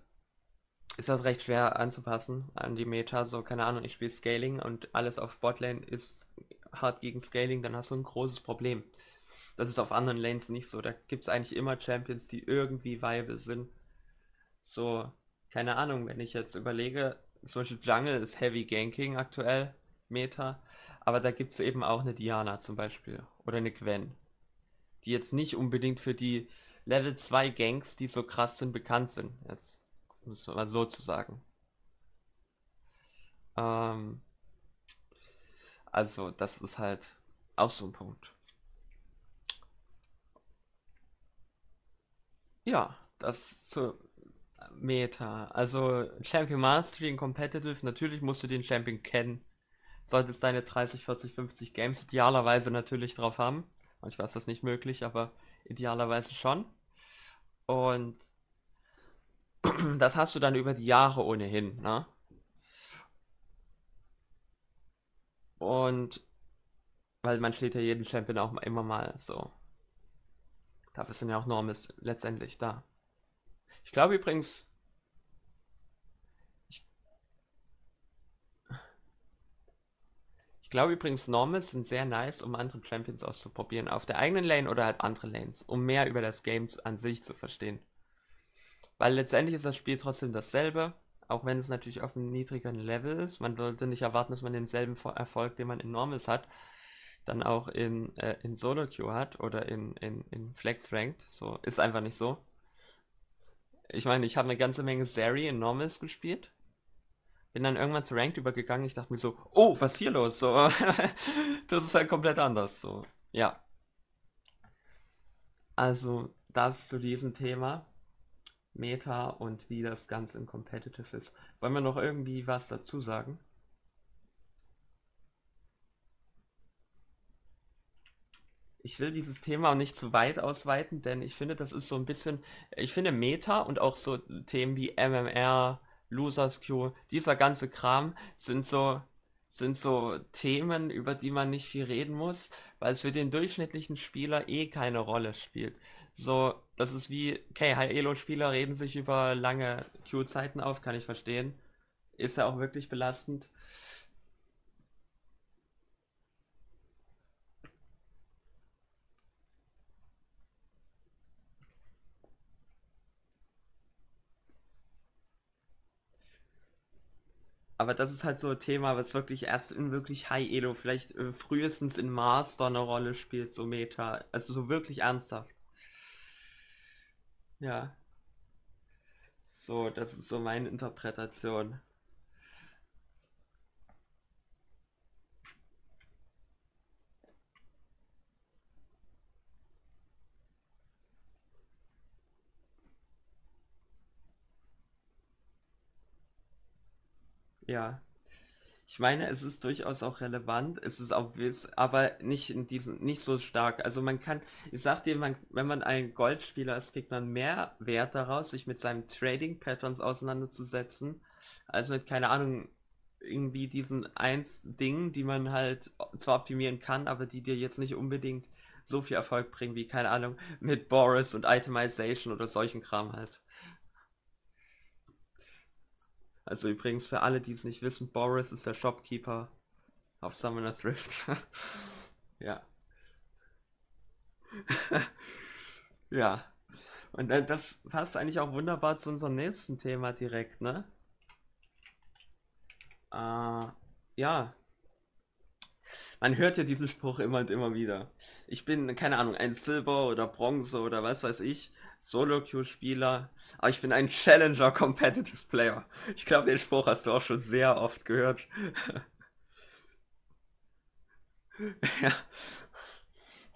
ist das recht schwer anzupassen an die Meta. So, keine Ahnung, ich spiele Scaling und alles auf Botlane ist hart gegen Scaling, dann hast du ein großes Problem. Das ist auf anderen Lanes nicht so. Da gibt es eigentlich immer Champions, die irgendwie viable sind. So, keine Ahnung, wenn ich jetzt überlege, zum Beispiel Jungle ist Heavy Ganking aktuell, Meta. Aber da gibt es eben auch eine Diana zum Beispiel. Oder eine Gwen. Die jetzt nicht unbedingt für die Level 2 Ganks, die so krass sind, bekannt sind. Jetzt muss man mal so zu sagen. Ähm, also, das ist halt auch so ein Punkt. Ja, das zu Meta. Also Champion Mastery in Competitive, natürlich musst du den Champion kennen. Solltest deine 30, 40, 50 Games idealerweise natürlich drauf haben. Manchmal ist das nicht möglich, aber idealerweise schon. Und [CLEARS THROAT] das hast du dann über die Jahre ohnehin, ne? Und weil man steht ja jeden Champion auch immer mal so. Dafür sind ja auch Normis letztendlich da. Ich glaube übrigens. Ich, ich glaube übrigens, Normals sind sehr nice, um andere Champions auszuprobieren. Auf der eigenen Lane oder halt andere Lanes. Um mehr über das Game an sich zu verstehen. Weil letztendlich ist das Spiel trotzdem dasselbe. Auch wenn es natürlich auf einem niedrigeren Level ist. Man sollte nicht erwarten, dass man denselben Erfolg, den man in Normals hat, dann auch in, äh, in Solo-Queue hat oder in, in, in Flex-Ranked. So, ist einfach nicht so. Ich meine, ich habe eine ganze Menge Zeri in Normals gespielt. Bin dann irgendwann zu Ranked übergegangen. Ich dachte mir so, oh, was ist hier los? So, [LAUGHS] das ist halt komplett anders. So, ja. Also, das zu diesem Thema. Meta und wie das Ganze im Competitive ist. Wollen wir noch irgendwie was dazu sagen? Ich will dieses Thema nicht zu weit ausweiten, denn ich finde, das ist so ein bisschen, ich finde Meta und auch so Themen wie MMR, Losers Queue, dieser ganze Kram sind so, sind so Themen, über die man nicht viel reden muss, weil es für den durchschnittlichen Spieler eh keine Rolle spielt. So, das ist wie, okay, High-Elo-Spieler reden sich über lange Queue-Zeiten auf, kann ich verstehen. Ist ja auch wirklich belastend. Aber das ist halt so ein Thema, was wirklich erst in wirklich High Elo, vielleicht äh, frühestens in Master eine Rolle spielt, so Meta. Also so wirklich ernsthaft. Ja. So, das ist so meine Interpretation. Ja. Ich meine, es ist durchaus auch relevant, es ist wiss, aber nicht in diesen, nicht so stark. Also man kann, ich sag dir, man, wenn man ein Goldspieler ist, kriegt man mehr Wert daraus, sich mit seinen Trading Patterns auseinanderzusetzen, als mit, keine Ahnung, irgendwie diesen eins Dingen, die man halt zwar optimieren kann, aber die dir jetzt nicht unbedingt so viel Erfolg bringen, wie, keine Ahnung, mit Boris und Itemization oder solchen Kram halt. Also übrigens für alle, die es nicht wissen, Boris ist der Shopkeeper auf Summoner's Rift. [LAUGHS] ja. [LAUGHS] ja. Und das passt eigentlich auch wunderbar zu unserem nächsten Thema direkt, ne? Äh, ja. Man hört ja diesen Spruch immer und immer wieder. Ich bin, keine Ahnung, ein Silber oder Bronze oder was weiß ich. Solo-Queue-Spieler, aber ich bin ein Challenger Competitive Player. Ich glaube, den Spruch hast du auch schon sehr oft gehört. [LAUGHS] ja.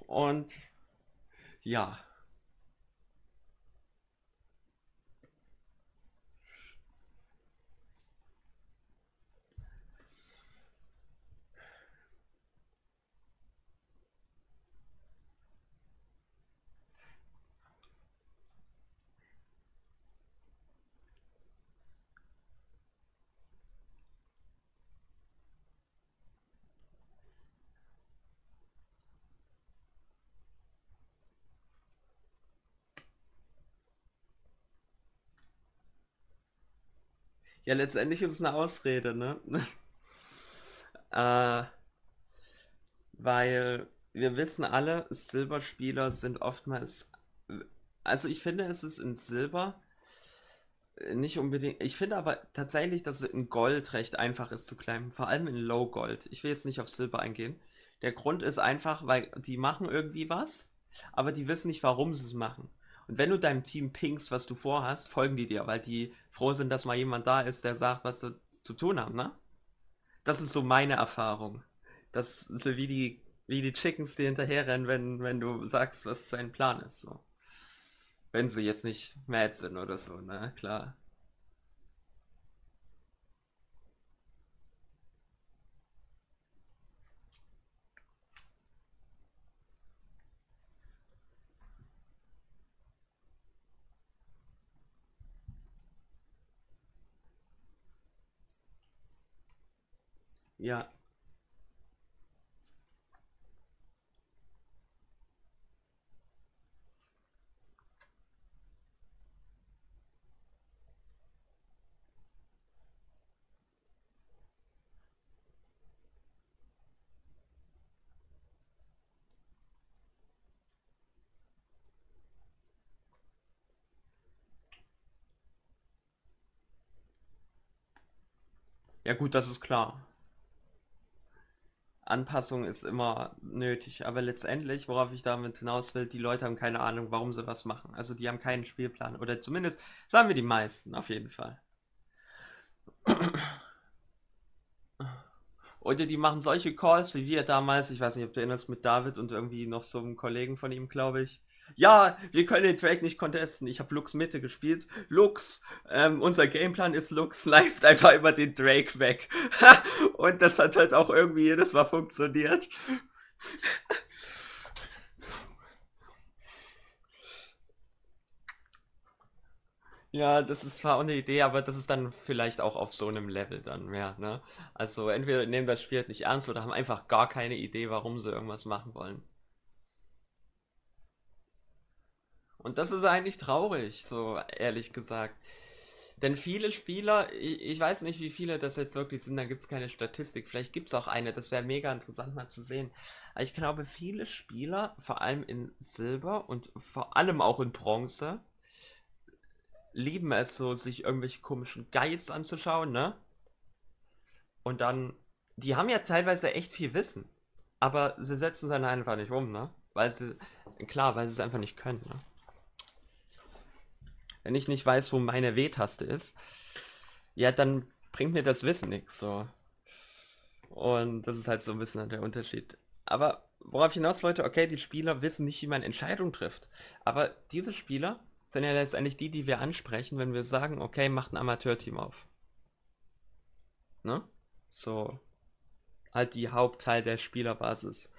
Und ja. Ja, letztendlich ist es eine Ausrede, ne? [LAUGHS] äh, weil wir wissen alle, Silberspieler sind oftmals. Also ich finde, es ist in Silber nicht unbedingt. Ich finde aber tatsächlich, dass es in Gold recht einfach ist zu climben. Vor allem in Low Gold. Ich will jetzt nicht auf Silber eingehen. Der Grund ist einfach, weil die machen irgendwie was, aber die wissen nicht, warum sie es machen. Und wenn du deinem Team pingst, was du vorhast, folgen die dir, weil die froh sind, dass mal jemand da ist, der sagt, was sie zu tun haben, ne? Das ist so meine Erfahrung. Das ist so wie die, wie die Chickens, die hinterherrennen, wenn, wenn du sagst, was sein Plan ist, so. Wenn sie jetzt nicht mad sind oder so, ne? Klar. Ja. Ja gut, das ist klar. Anpassung ist immer nötig, aber letztendlich, worauf ich damit hinaus will, die Leute haben keine Ahnung, warum sie was machen. Also die haben keinen Spielplan. Oder zumindest sagen wir die meisten, auf jeden Fall. Oder die machen solche Calls wie wir damals, ich weiß nicht, ob du erinnerst, mit David und irgendwie noch so einem Kollegen von ihm, glaube ich. Ja, wir können den Drake nicht contesten. Ich habe Lux Mitte gespielt. Lux, ähm, unser Gameplan ist Lux live einfach immer den Drake weg. [LAUGHS] und das hat halt auch irgendwie jedes Mal funktioniert. Ja, das ist zwar auch eine Idee, aber das ist dann vielleicht auch auf so einem Level dann mehr, ne? Also entweder nehmen das Spiel halt nicht ernst oder haben einfach gar keine Idee, warum sie irgendwas machen wollen. Und das ist eigentlich traurig, so ehrlich gesagt. Denn viele Spieler, ich, ich weiß nicht, wie viele das jetzt wirklich sind, da gibt es keine Statistik. Vielleicht gibt es auch eine, das wäre mega interessant mal zu sehen. Aber ich glaube, viele Spieler, vor allem in Silber und vor allem auch in Bronze, lieben es so, sich irgendwelche komischen Guides anzuschauen, ne? Und dann, die haben ja teilweise echt viel Wissen, aber sie setzen es dann einfach nicht um, ne? Weil sie, klar, weil sie es einfach nicht können, ne? Wenn ich nicht weiß, wo meine W-Taste ist, ja, dann bringt mir das Wissen nichts, so. Und das ist halt so ein bisschen der Unterschied. Aber worauf ich hinaus wollte, okay, die Spieler wissen nicht, wie man Entscheidungen trifft. Aber diese Spieler sind ja letztendlich die, die wir ansprechen, wenn wir sagen, okay, macht ein Amateurteam auf. Ne? So. Halt die Hauptteil der Spielerbasis.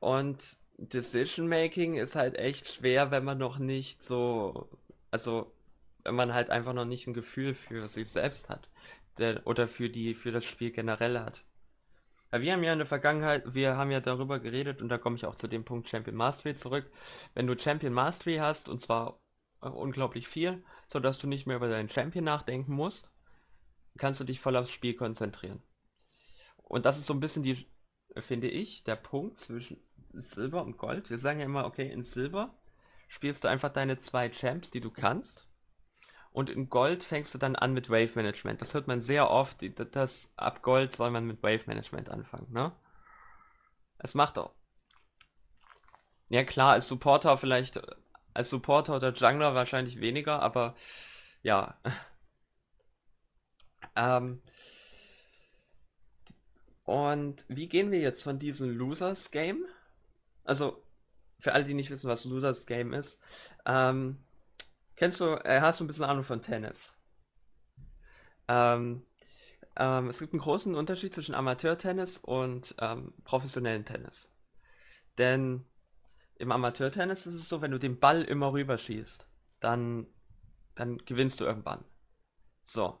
Und Decision Making ist halt echt schwer, wenn man noch nicht so, also wenn man halt einfach noch nicht ein Gefühl für sich selbst hat. Der, oder für die, für das Spiel generell hat. Wir haben ja in der Vergangenheit, wir haben ja darüber geredet und da komme ich auch zu dem Punkt Champion Mastery zurück. Wenn du Champion Mastery hast und zwar äh, unglaublich viel, sodass du nicht mehr über deinen Champion nachdenken musst, kannst du dich voll aufs Spiel konzentrieren. Und das ist so ein bisschen die, finde ich, der Punkt zwischen Silber und Gold. Wir sagen ja immer, okay, in Silber spielst du einfach deine zwei Champs, die du kannst. Und in Gold fängst du dann an mit Wave Management. Das hört man sehr oft, dass ab Gold soll man mit Wave Management anfangen, ne? Es macht auch. Ja klar, als Supporter vielleicht, als Supporter oder Jungler wahrscheinlich weniger, aber ja. [LAUGHS] ähm, und wie gehen wir jetzt von diesem Losers Game? Also, für alle, die nicht wissen, was Losers Game ist, ähm, Kennst du, äh, hast du ein bisschen Ahnung von Tennis? Ähm, ähm, es gibt einen großen Unterschied zwischen Amateurtennis und ähm, professionellen Tennis. Denn im Amateurtennis ist es so, wenn du den Ball immer rüberschießt, dann, dann gewinnst du irgendwann. So.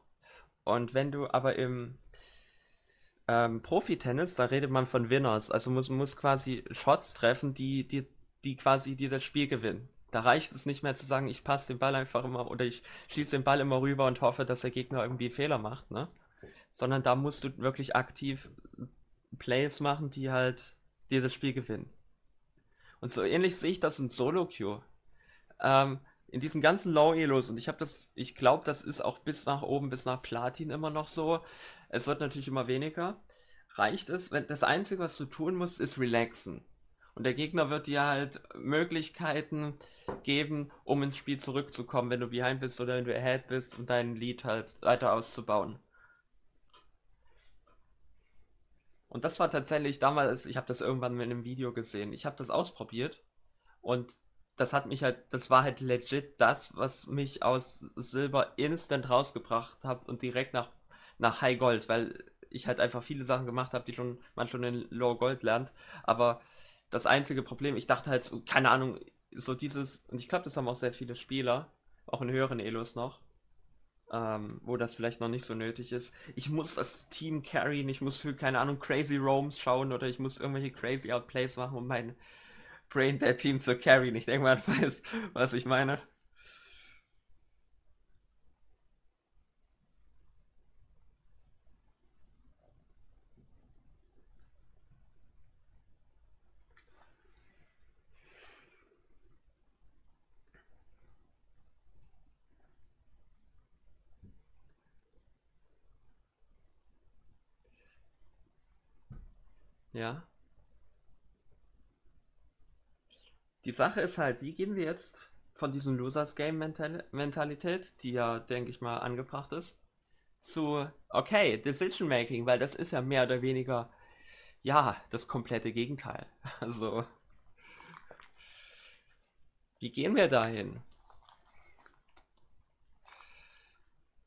Und wenn du aber im ähm, Profi-Tennis, da redet man von Winners, also muss, muss quasi Shots treffen, die, die, die quasi die das Spiel gewinnen. Da reicht es nicht mehr zu sagen, ich passe den Ball einfach immer oder ich schieße den Ball immer rüber und hoffe, dass der Gegner irgendwie Fehler macht, ne? Sondern da musst du wirklich aktiv Plays machen, die halt dir das Spiel gewinnen. Und so ähnlich sehe ich das in Solo Queue. Ähm, in diesen ganzen Low Elos und ich habe das, ich glaube, das ist auch bis nach oben, bis nach Platin immer noch so. Es wird natürlich immer weniger. Reicht es, wenn das Einzige, was du tun musst, ist relaxen. Und der Gegner wird dir halt Möglichkeiten geben, um ins Spiel zurückzukommen, wenn du behind bist oder wenn du ahead bist und dein Lead halt weiter auszubauen. Und das war tatsächlich damals, ich habe das irgendwann in einem Video gesehen. Ich habe das ausprobiert und das hat mich halt, das war halt legit das, was mich aus Silber instant rausgebracht hat und direkt nach, nach High Gold, weil ich halt einfach viele Sachen gemacht habe, die schon man schon in Low Gold lernt. Aber das einzige Problem, ich dachte halt, so, keine Ahnung, so dieses, und ich glaube, das haben auch sehr viele Spieler, auch in höheren Elos noch, ähm, wo das vielleicht noch nicht so nötig ist. Ich muss das Team carryen, ich muss für, keine Ahnung, Crazy Roams schauen oder ich muss irgendwelche Crazy Outplays machen, um mein Brain Dead Team zu carryen. Ich denke mal, [LAUGHS] du weißt, was ich meine. Ja. Die Sache ist halt, wie gehen wir jetzt von diesem Losers Game Mentalität, die ja, denke ich mal, angebracht ist, zu, okay, Decision Making, weil das ist ja mehr oder weniger, ja, das komplette Gegenteil. [LAUGHS] Also, wie gehen wir dahin?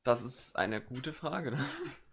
Das ist eine gute Frage. Ne? [LAUGHS]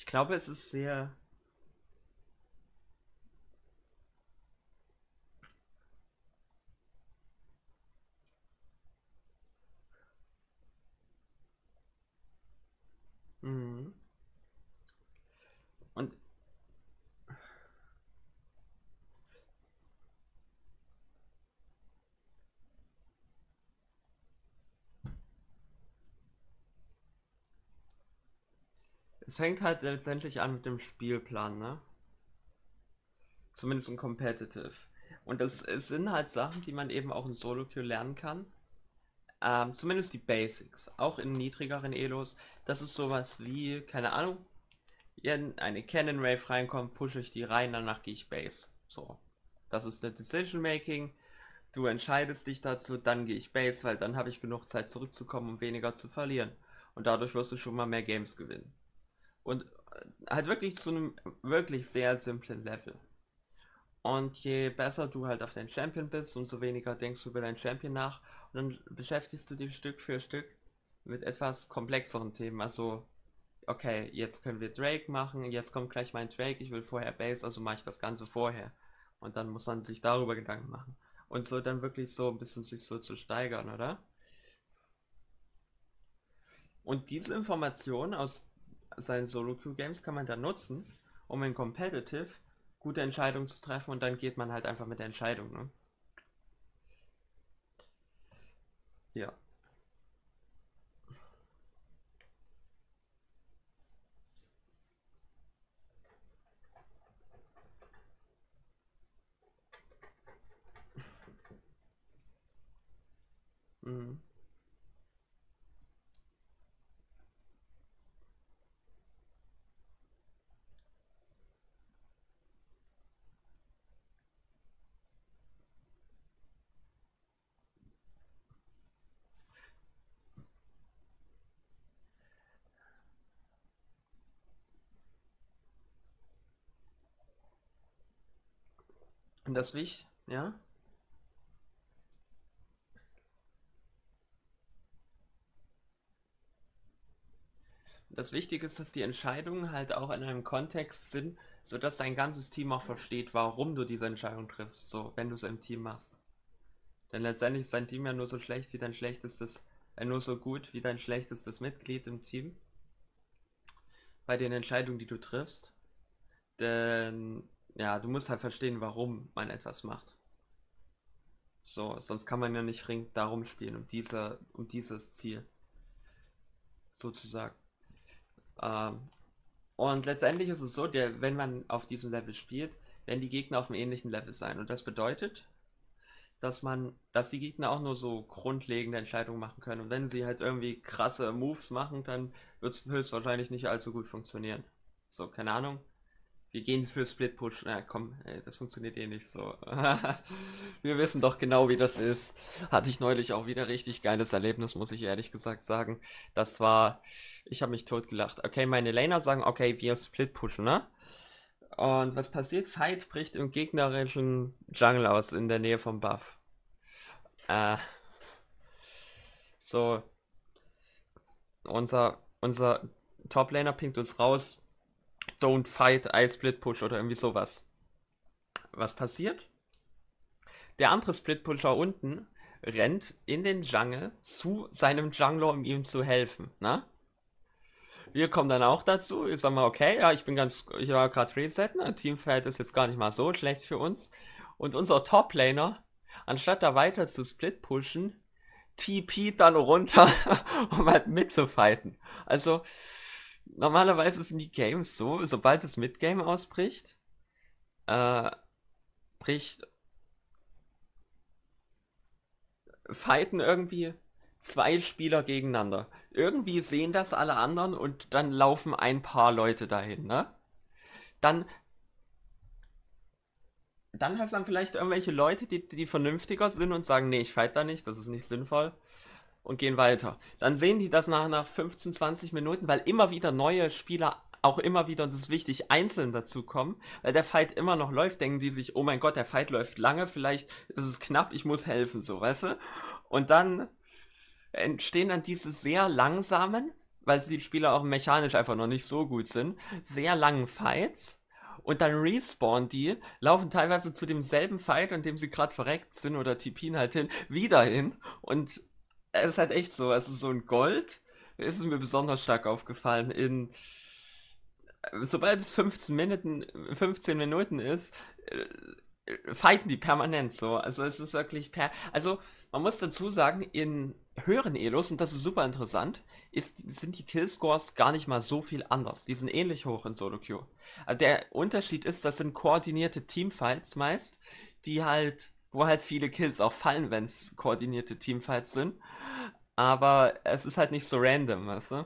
Ich glaube, es ist sehr. Mhm. Und es fängt halt letztendlich an mit dem Spielplan, ne? Zumindest im Competitive. Und das, sind halt Sachen, die man eben auch in Solo-Queue lernen kann. Ähm, zumindest die Basics. Auch in niedrigeren Elos. Das ist sowas wie, keine Ahnung, wenn eine Cannon Wave reinkommt, pushe ich die rein, danach gehe ich Base. So. Das ist der Decision Making. Du entscheidest dich dazu, dann gehe ich Base, weil dann habe ich genug Zeit zurückzukommen, um weniger zu verlieren. Und dadurch wirst du schon mal mehr Games gewinnen. Und äh, halt wirklich zu einem wirklich sehr simplen Level. Und je besser du halt auf deinen Champion bist, umso weniger denkst du über deinen Champion nach. Und dann beschäftigst du dich Stück für Stück mit etwas komplexeren Themen. Also, okay, jetzt können wir Drake machen, jetzt kommt gleich mein Drake, ich will vorher Base, also mache ich das Ganze vorher. Und dann muss man sich darüber Gedanken machen. Und so dann wirklich so ein bisschen sich so zu steigern, oder? Und diese Information aus seinen Solo-Queue-Games kann man dann nutzen, um in Competitive gute Entscheidungen zu treffen und dann geht man halt einfach mit der Entscheidung. Ne? Ja. Mhm. Und das Wichtige, ja? Das Wichtige ist, dass die Entscheidungen halt auch in einem Kontext sind, sodass dein ganzes Team auch versteht, warum du diese Entscheidung triffst, so, wenn du es im Team machst. Denn letztendlich ist dein Team ja nur so schlecht wie dein schlechtestes, äh, nur so gut wie dein schlechtestes Mitglied im Team. Bei den Entscheidungen, die du triffst. Denn, ja, du musst halt verstehen, warum man etwas macht. So, sonst kann man ja nicht ring darum spielen, um, diese, um dieses Ziel. Sozusagen. Ähm, und letztendlich ist es so, der, wenn man auf diesem Level spielt, werden die Gegner auf einem ähnlichen Level sein. Und das bedeutet, dass man, dass die Gegner auch nur so grundlegende Entscheidungen machen können. Und wenn sie halt irgendwie krasse Moves machen, dann wird es höchstwahrscheinlich nicht allzu gut funktionieren. So, keine Ahnung. Wir gehen für Split Push. Na komm, ey, das funktioniert eh nicht so. [LAUGHS] Wir wissen doch genau, wie das ist. Hatte ich neulich auch wieder richtig geiles Erlebnis, muss ich ehrlich gesagt sagen. Das war, ich habe mich totgelacht. Okay, meine Laner sagen, okay, wir Split pushen, ne? Und was passiert? Fight bricht im gegnerischen Jungle aus, in der Nähe vom Buff. Äh, so, unser, unser Top-Laner pinkt uns raus, don't fight, I split push oder irgendwie sowas. Was passiert? Der andere Split-Pusher unten rennt in den Jungle zu seinem Jungler, um ihm zu helfen, ne? Wir kommen dann auch dazu. Ich sag mal, okay, ja, ich bin ganz, ich war gerade resetten. Ne? Teamfight ist jetzt gar nicht mal so schlecht für uns. Und unser Top-Laner, anstatt da weiter zu split pushen, TP dann runter, [LAUGHS] um halt mitzufighten. Also, normalerweise sind die Games so, sobald das Midgame ausbricht, äh, bricht fighten irgendwie zwei Spieler gegeneinander. Irgendwie sehen das alle anderen und dann laufen ein paar Leute dahin, ne? Dann dann hast du dann vielleicht irgendwelche Leute, die, die vernünftiger sind und sagen, nee, ich fight da nicht, das ist nicht sinnvoll und gehen weiter. Dann sehen die das nach, nach 15, 20 Minuten, weil immer wieder neue Spieler auch immer wieder, und das ist wichtig, einzeln dazu kommen, weil der Fight immer noch läuft, denken die sich, oh mein Gott, der Fight läuft lange, vielleicht ist es knapp, ich muss helfen, so, weißt du? Und dann entstehen dann diese sehr langsamen, weil die Spieler auch mechanisch einfach noch nicht so gut sind, sehr langen Fights. Und dann respawnen die, laufen teilweise zu demselben Fight, an dem sie gerade verreckt sind oder TPen halt hin, wieder hin. Und es ist halt echt so, also so ein Gold ist es mir besonders stark aufgefallen in sobald es 15 Minuten, 15 Minuten ist, äh, fighten die permanent so. Also es ist wirklich per. Also man muss dazu sagen, in höheren Elos, und das ist super interessant, ist, sind die Killscores gar nicht mal so viel anders. Die sind ähnlich hoch in Solo Queue. Also der Unterschied ist, das sind koordinierte Teamfights meist, die halt, wo halt viele Kills auch fallen, wenn es koordinierte Teamfights sind. Aber es ist halt nicht so random, weißt du?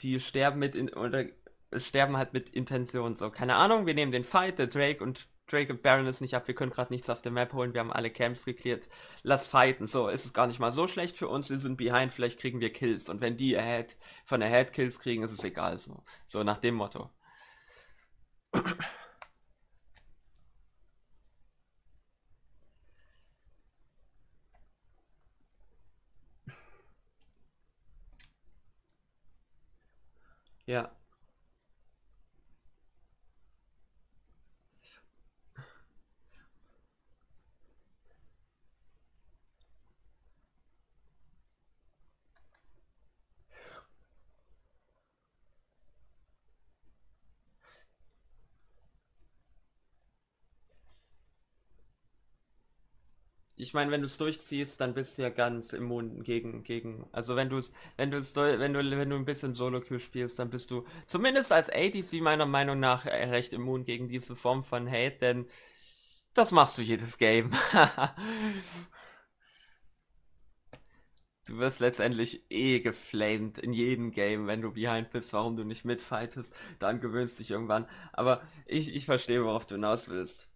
Die sterben mit in, oder sterben halt mit Intention so. Keine Ahnung, wir nehmen den Fight, der Drake und Drake und Baron ist nicht ab, wir können gerade nichts auf der Map holen, wir haben alle Camps geklärt, lass fighten. So, ist es gar nicht mal so schlecht für uns, wir sind behind, vielleicht kriegen wir Kills. Und wenn die ahead, von ahead Kills kriegen, ist es egal. So, so nach dem Motto. Ja. Ich meine, wenn du es durchziehst, dann bist du ja ganz immun gegen, gegen, also wenn du es, wenn du es, wenn du, wenn du ein bisschen Solo-Queue spielst, dann bist du zumindest als ADC meiner Meinung nach recht immun gegen diese Form von Hate, denn das machst du jedes Game. [LAUGHS] du wirst letztendlich eh geflamed in jedem Game, wenn du behind bist, warum du nicht mitfightest, dann gewöhnst dich irgendwann. Aber ich, ich verstehe, worauf du hinaus willst.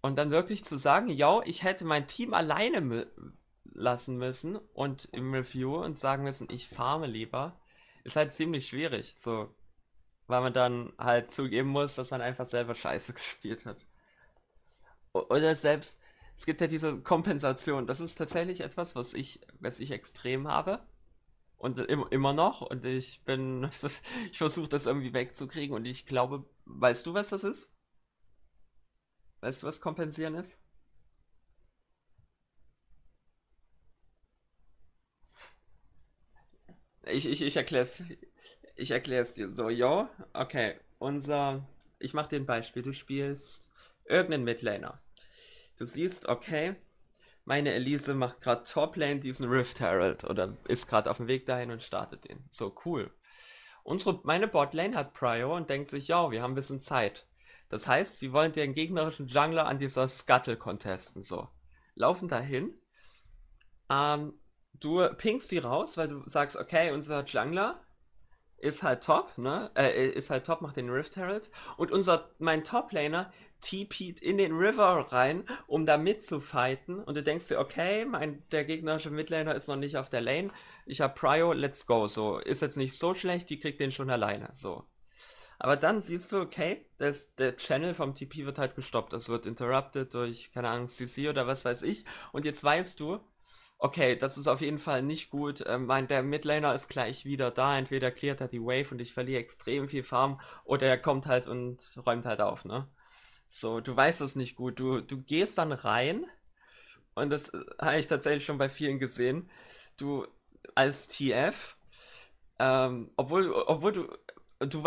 Und dann wirklich zu sagen, ja, ich hätte mein Team alleine lassen müssen und im Review und sagen müssen, ich farme lieber, ist halt ziemlich schwierig. So, weil man dann halt zugeben muss, dass man einfach selber Scheiße [LAUGHS] gespielt hat. Oder selbst, es gibt ja diese Kompensation. Das ist tatsächlich etwas, was ich, was ich extrem habe. Und immer noch. Und ich bin, [LAUGHS] ich versuche das irgendwie wegzukriegen. Und ich glaube, weißt du, was das ist? Weißt du, was kompensieren ist? Ich, ich, ich erklär's. Ich erklär's dir so, jo, okay. Unser. Ich mach dir ein Beispiel. Du spielst irgendeinen Midlaner. Du siehst, okay, meine Elise macht gerade Toplane diesen Rift Herald oder ist gerade auf dem Weg dahin und startet den. So, cool. Unsere, meine Botlane hat Prio und denkt sich, ja, wir haben ein bisschen Zeit. Das heißt, sie wollen den gegnerischen Jungler an dieser Scuttle contesten. So. Laufen dahin. Ähm, du pingst die raus, weil du sagst, okay, unser Jungler ist halt top, ne? Äh, ist halt top, macht den Rift Herald. Und unser, mein Top-Laner TP't in den River rein, um da mitzufighten. Und du denkst dir, okay, mein, der gegnerische Midlaner ist noch nicht auf der Lane. Ich habe Prio, let's go. So, ist jetzt nicht so schlecht, die kriegt den schon alleine. So. Aber dann siehst du, okay, das, der Channel vom TP wird halt gestoppt. Das wird interrupted durch, keine Ahnung, CC oder was weiß ich. Und jetzt weißt du, Okay, das ist auf jeden Fall nicht gut. Ähm, mein, der Midlaner ist gleich wieder da. Entweder klärt er die Wave und ich verliere extrem viel Farm oder er kommt halt und räumt halt auf, ne? So, du weißt es nicht gut. Du, du gehst dann rein und das äh, habe ich tatsächlich schon bei vielen gesehen. Du als TF, ähm, obwohl, obwohl du, du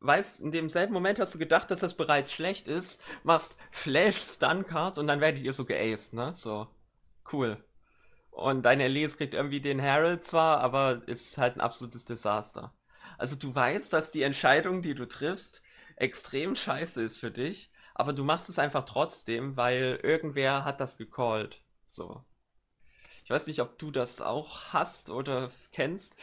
weißt, in demselben Moment hast du gedacht, dass das bereits schlecht ist, machst Flash Stun Card und dann werdet ihr so geaced, ne? So, cool. Und deine Elias kriegt irgendwie den Herald zwar, aber ist halt ein absolutes Desaster. Also du weißt, dass die Entscheidung, die du triffst, extrem scheiße ist für dich, aber du machst es einfach trotzdem, weil irgendwer hat das gecallt. So. Ich weiß nicht, ob du das auch hast oder kennst.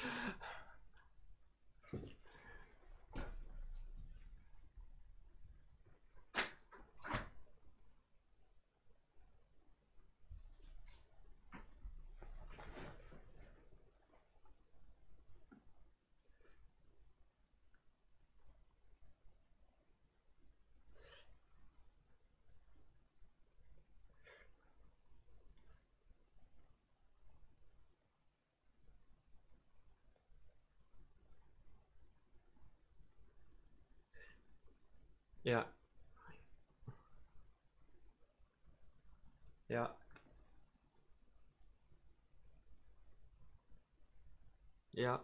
Ja, ja, ja.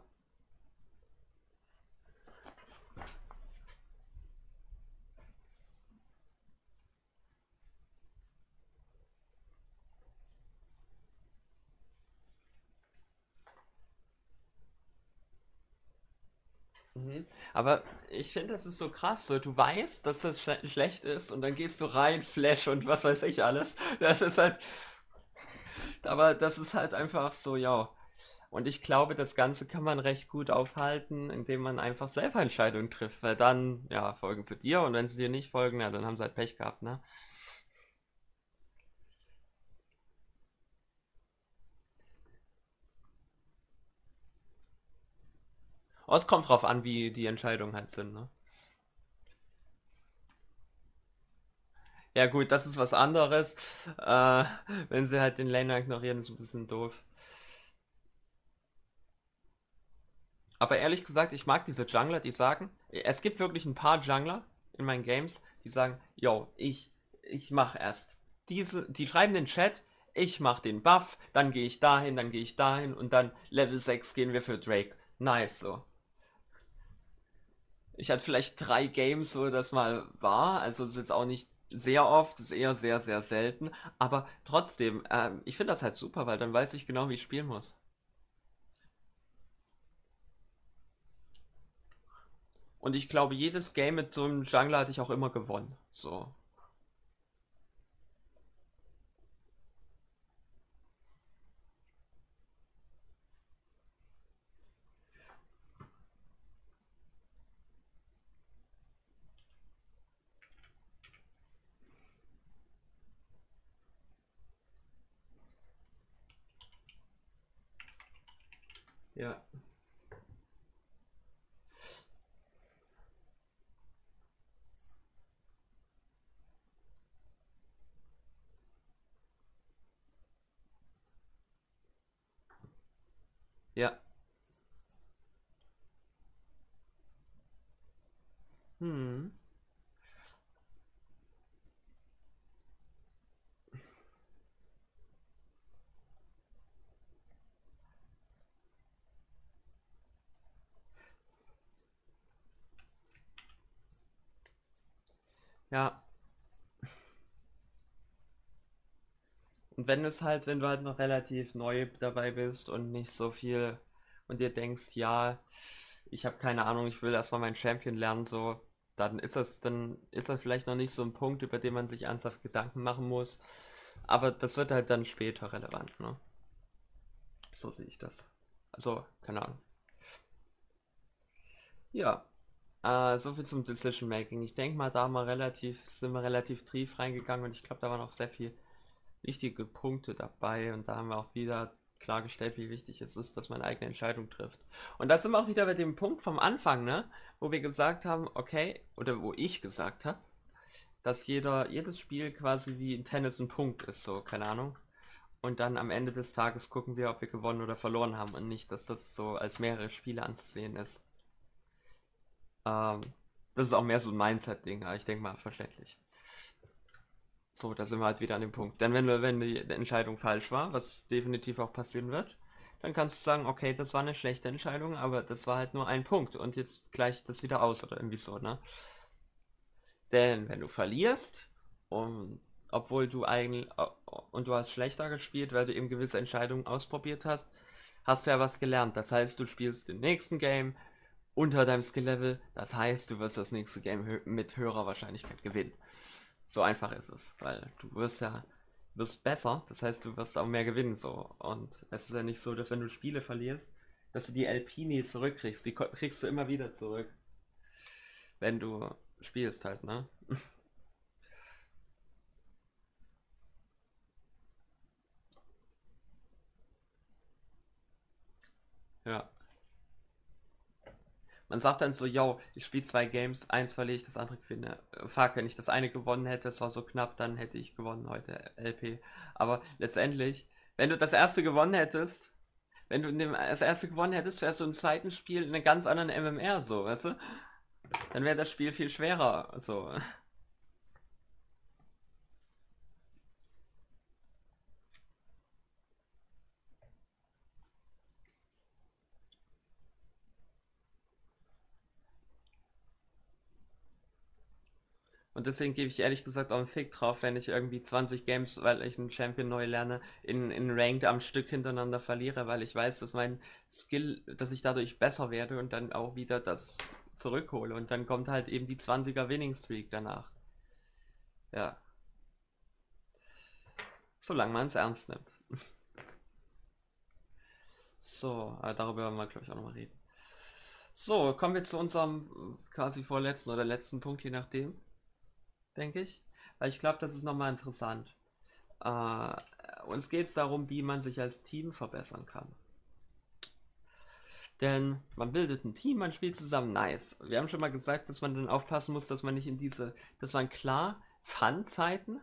Mhm. Aber ich finde, das ist so krass. So, du weißt, dass das schle schlecht ist und dann gehst du rein, Flash und was weiß ich alles. Das ist halt. Aber das ist halt einfach so, ja. Und ich glaube, das Ganze kann man recht gut aufhalten, indem man einfach selber Entscheidungen trifft. Weil dann, ja, folgen sie dir und wenn sie dir nicht folgen, ja, dann haben sie halt Pech gehabt, ne? Aber es kommt drauf an, wie die Entscheidungen halt sind, ne? Ja gut, das ist was anderes. Äh, wenn sie halt den Laner ignorieren, ist ein bisschen doof. Aber ehrlich gesagt, ich mag diese Jungler, die sagen, es gibt wirklich ein paar Jungler in meinen Games, die sagen, yo, ich, ich mach erst diese, die schreiben den Chat, ich mach den Buff, dann gehe ich dahin, dann gehe ich dahin und dann Level 6 gehen wir für Drake. Nice, so. Ich hatte vielleicht drei Games, wo das mal war, also es ist jetzt auch nicht sehr oft, ist eher sehr, sehr selten, aber trotzdem, ähm, ich finde das halt super, weil dann weiß ich genau, wie ich spielen muss. Und ich glaube, jedes Game mit so einem Jungler hatte ich auch immer gewonnen. So. Ja, ja. Hm. Ja. Und wenn es halt, wenn du halt noch relativ neu dabei bist und nicht so viel und dir denkst, ja, ich habe keine Ahnung, ich will erstmal meinen Champion lernen, so, dann ist das, dann ist das vielleicht noch nicht so ein Punkt, über den man sich ernsthaft Gedanken machen muss. Aber das wird halt dann später relevant, ne? So sehe ich das. Also, keine Ahnung. Ja, äh, so viel zum Decision Making. Ich denke mal, da haben wir relativ, sind wir relativ tief reingegangen und ich glaube, da waren auch sehr viele wichtige Punkte dabei und da haben wir auch wieder klargestellt, wie wichtig es ist, dass man eigene Entscheidung trifft. Und da sind wir auch wieder bei dem Punkt vom Anfang, ne? Wo wir gesagt haben, okay, oder wo ich gesagt habe, dass jeder, jedes Spiel quasi wie in Tennis ein Punkt ist, so, keine Ahnung. und dann am Ende des Tages gucken wir, ob wir gewonnen oder verloren haben und nicht, dass das so als mehrere Spiele anzusehen ist. Ähm, das ist auch mehr so ein Mindset-Ding, aber ich denke mal verständlich. So, da sind wir halt wieder an dem Punkt. Denn wenn, wenn die Entscheidung falsch war, was definitiv auch passieren wird, dann kannst du sagen, okay, das war eine schlechte Entscheidung, aber das war halt nur ein Punkt und jetzt gleicht das wieder aus oder irgendwie so, ne? Denn wenn du verlierst und obwohl du eigentlich und du hast schlechter gespielt, weil du eben gewisse Entscheidungen ausprobiert hast, hast du ja was gelernt. Das heißt, du spielst den nächsten Game unter deinem Skill-Level. Das heißt, du wirst das nächste Game mit höherer Wahrscheinlichkeit gewinnen. So einfach ist es, weil du wirst ja wirst besser, das heißt, du wirst auch mehr gewinnen so. Und es ist ja nicht so, dass wenn du Spiele verlierst, dass du die LP nie zurückkriegst. Die kriegst du immer wieder zurück. Wenn du spielst halt, ne? [LAUGHS] ja. Man sagt dann so, yo, ich spiele zwei Games, eins verliere ich, das andere gewinne. Fuck, wenn ich das eine gewonnen hätte, es war so knapp, dann hätte ich gewonnen heute LP. Aber letztendlich, wenn du das erste gewonnen hättest, wenn du das erste gewonnen hättest, wärst du im zweiten Spiel in einem ganz anderen MMR, so, weißt du? Dann wäre das Spiel viel schwerer, so. Und deswegen gebe ich ehrlich gesagt auch einen Fick drauf, wenn ich irgendwie 20 Games, weil ich einen Champion neu lerne, in, in Ranked am Stück hintereinander verliere, weil ich weiß, dass mein Skill, dass ich dadurch besser werde und dann auch wieder das zurückhole. Und dann kommt halt eben die 20er Winning Streak danach. Ja. Solange man es ernst nimmt. [LAUGHS] So, darüber werden wir, glaube ich, auch nochmal reden. So, kommen wir zu unserem quasi vorletzten oder letzten Punkt, je nachdem denke ich. Weil ich glaube, das ist nochmal interessant. Äh, uns geht es darum, wie man sich als Team verbessern kann. Denn man bildet ein Team, man spielt zusammen, nice. Wir haben schon mal gesagt, dass man dann aufpassen muss, dass man nicht in diese, dass man klar Fun-Zeiten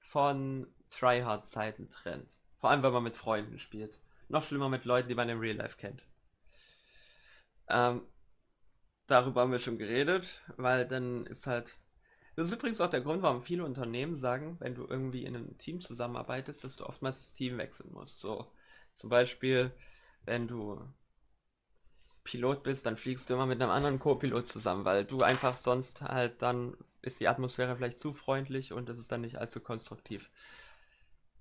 von Tryhard-Zeiten trennt. Vor allem, wenn man mit Freunden spielt. Noch schlimmer mit Leuten, die man im Real Life kennt. Ähm, darüber haben wir schon geredet, weil dann ist halt das ist übrigens auch der Grund, warum viele Unternehmen sagen, wenn du irgendwie in einem Team zusammenarbeitest, dass du oftmals das Team wechseln musst. So, zum Beispiel, wenn du Pilot bist, dann fliegst du immer mit einem anderen Co-Pilot zusammen, weil du einfach sonst halt dann ist die Atmosphäre vielleicht zu freundlich und es ist dann nicht allzu konstruktiv.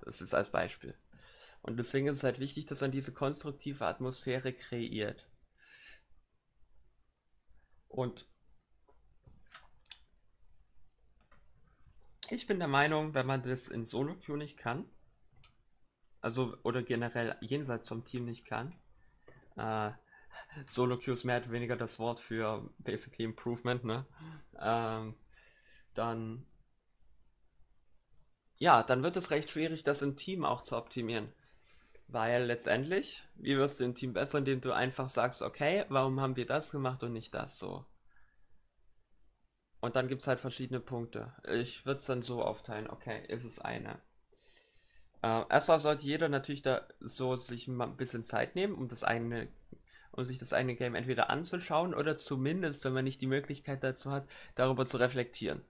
Das ist als Beispiel. Und deswegen ist es halt wichtig, dass man diese konstruktive Atmosphäre kreiert. Und Ich bin der Meinung, wenn man das in Solo-Queue nicht kann, also oder generell jenseits vom Team nicht kann, äh, Solo-Queue ist mehr oder weniger das Wort für basically Improvement, ne? Ähm, dann ja, dann wird es recht schwierig, das im Team auch zu optimieren. Weil letztendlich, wie wirst du im Team besser, indem du einfach sagst, okay, warum haben wir das gemacht und nicht das so? Und dann gibt es halt verschiedene Punkte. Ich würde es dann so aufteilen. Okay, ist es eine. Äh, erstmal sollte jeder natürlich da so sich mal ein bisschen Zeit nehmen, um das eine, um sich das eine Game entweder anzuschauen oder zumindest, wenn man nicht die Möglichkeit dazu hat, darüber zu reflektieren.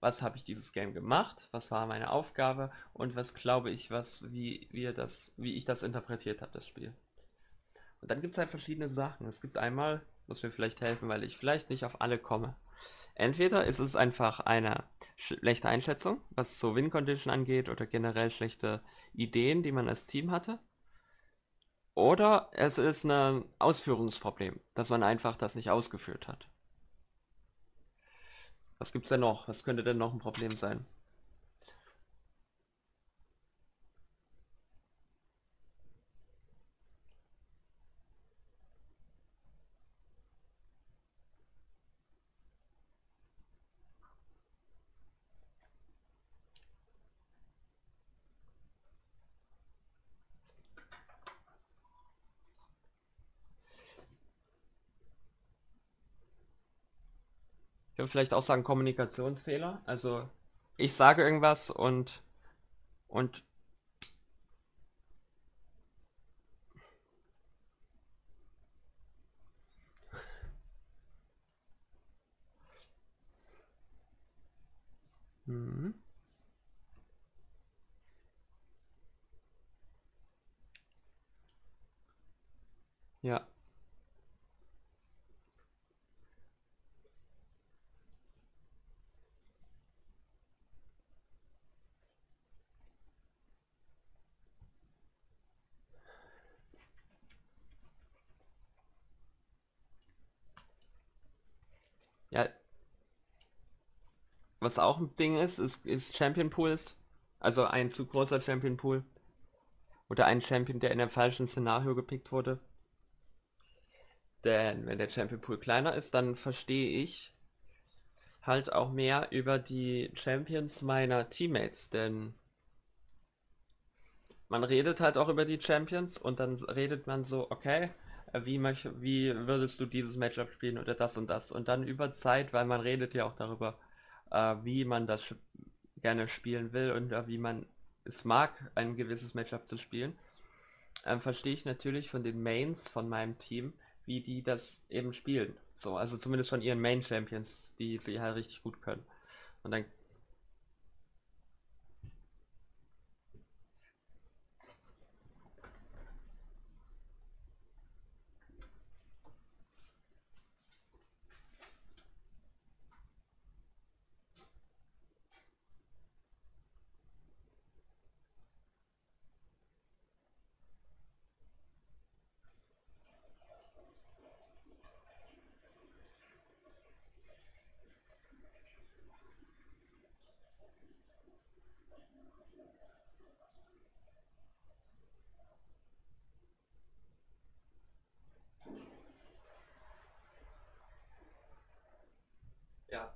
Was habe ich dieses Game gemacht? Was war meine Aufgabe? Und was glaube ich, was, wie, wie, das, wie ich das interpretiert habe, das Spiel. Und dann gibt es halt verschiedene Sachen. Es gibt einmal, muss mir vielleicht helfen, weil ich vielleicht nicht auf alle komme. Entweder ist es einfach eine schlechte Einschätzung, was so Win-Condition angeht oder generell schlechte Ideen, die man als Team hatte. Oder es ist ein Ausführungsproblem, dass man einfach das nicht ausgeführt hat. Was gibt's denn noch? Was könnte denn noch ein Problem sein? ich würde vielleicht auch sagen Kommunikationsfehler. Also ich sage irgendwas und und Mhm. Ja. Was auch ein Ding ist, ist, ist Champion Pools. Also ein zu großer Champion Pool. Oder ein Champion, der in einem falschen Szenario gepickt wurde. Denn wenn der Champion Pool kleiner ist, dann verstehe ich halt auch mehr über die Champions meiner Teammates. Denn man redet halt auch über die Champions und dann redet man so, okay, wie, möch, wie würdest du dieses Matchup spielen oder das und das. Und dann über Zeit, weil man redet ja auch darüber, äh, wie man das gerne spielen will und äh, wie man es mag, ein gewisses Matchup zu spielen, ähm, verstehe ich natürlich von den Mains von meinem Team, wie die das eben spielen. So, also zumindest von ihren Main Champions, die sie halt richtig gut können. Und dann Ja.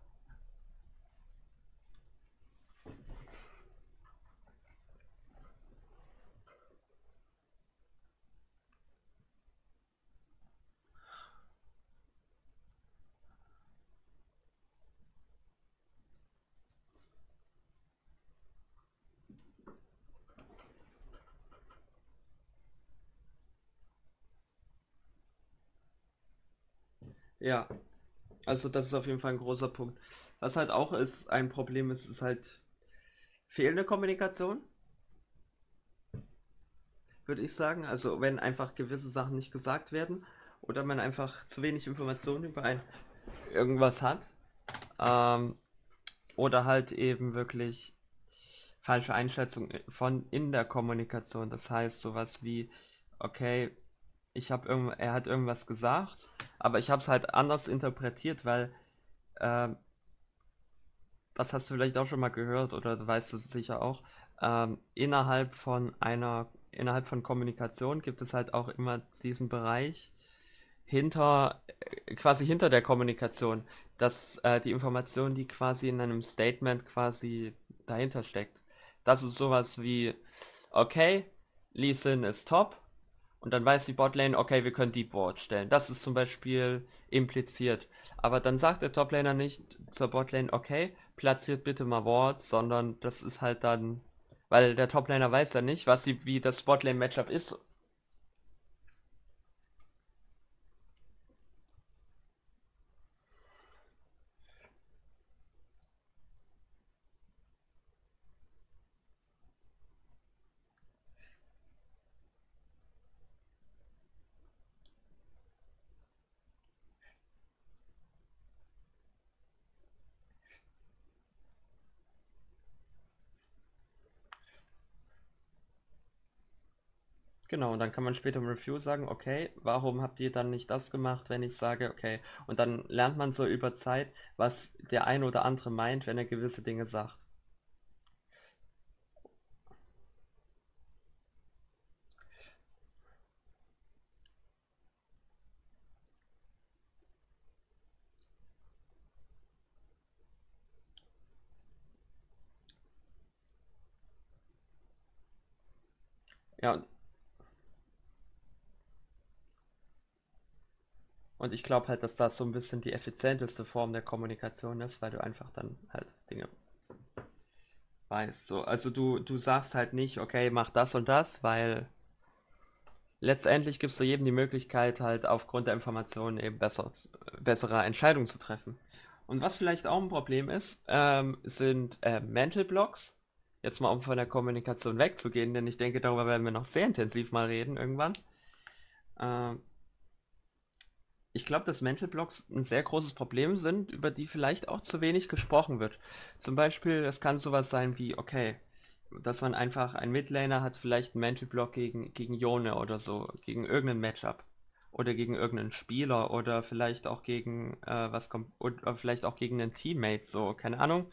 Ja, also das ist auf jeden Fall ein großer Punkt. Was halt auch ist, ein Problem ist, ist halt fehlende Kommunikation, würde ich sagen. Also wenn einfach gewisse Sachen nicht gesagt werden oder man einfach zu wenig Informationen über ein irgendwas hat. Ähm, oder halt eben wirklich falsche Einschätzung von in der Kommunikation. Das heißt sowas wie, okay, ich habe er hat irgendwas gesagt, aber ich habe es halt anders interpretiert, weil ähm, das hast du vielleicht auch schon mal gehört oder weißt du sicher auch. Ähm, innerhalb von einer, innerhalb von Kommunikation gibt es halt auch immer diesen Bereich hinter, äh, quasi hinter der Kommunikation, dass äh, die Information, die quasi in einem Statement quasi dahinter steckt. Das ist sowas wie, okay, Lee Sin ist top, und dann weiß die Botlane, okay, wir können Deep Ward stellen. Das ist zum Beispiel impliziert. Aber dann sagt der Toplaner nicht zur Botlane, okay, platziert bitte mal Wards, sondern das ist halt dann, weil der Toplaner weiß ja nicht, was sie, wie das Botlane-Matchup ist Genau, und dann kann man später im Review sagen, okay, warum habt ihr dann nicht das gemacht, wenn ich sage, okay, und dann lernt man so über Zeit, was der eine oder andere meint, wenn er gewisse Dinge sagt. Ja, Und ich glaube halt, dass das so ein bisschen die effizienteste Form der Kommunikation ist, weil du einfach dann halt Dinge weißt. So, also du, du sagst halt nicht, okay, mach das und das, weil letztendlich gibst du jedem die Möglichkeit, halt aufgrund der Informationen eben besser, bessere Entscheidungen zu treffen. Und was vielleicht auch ein Problem ist, ähm, sind äh, Mental Blocks. Jetzt mal um von der Kommunikation wegzugehen, denn ich denke, darüber werden wir noch sehr intensiv mal reden irgendwann. Ähm, ich glaube, dass Mental Blocks ein sehr großes Problem sind, über die vielleicht auch zu wenig gesprochen wird. Zum Beispiel, es kann sowas sein wie, okay, dass man einfach ein Midlaner hat, vielleicht einen Mental Block gegen, gegen Yone oder so, gegen irgendein Matchup. Oder gegen irgendeinen Spieler oder vielleicht auch gegen äh, was kommt, oder vielleicht auch gegen einen Teammate, so, keine Ahnung.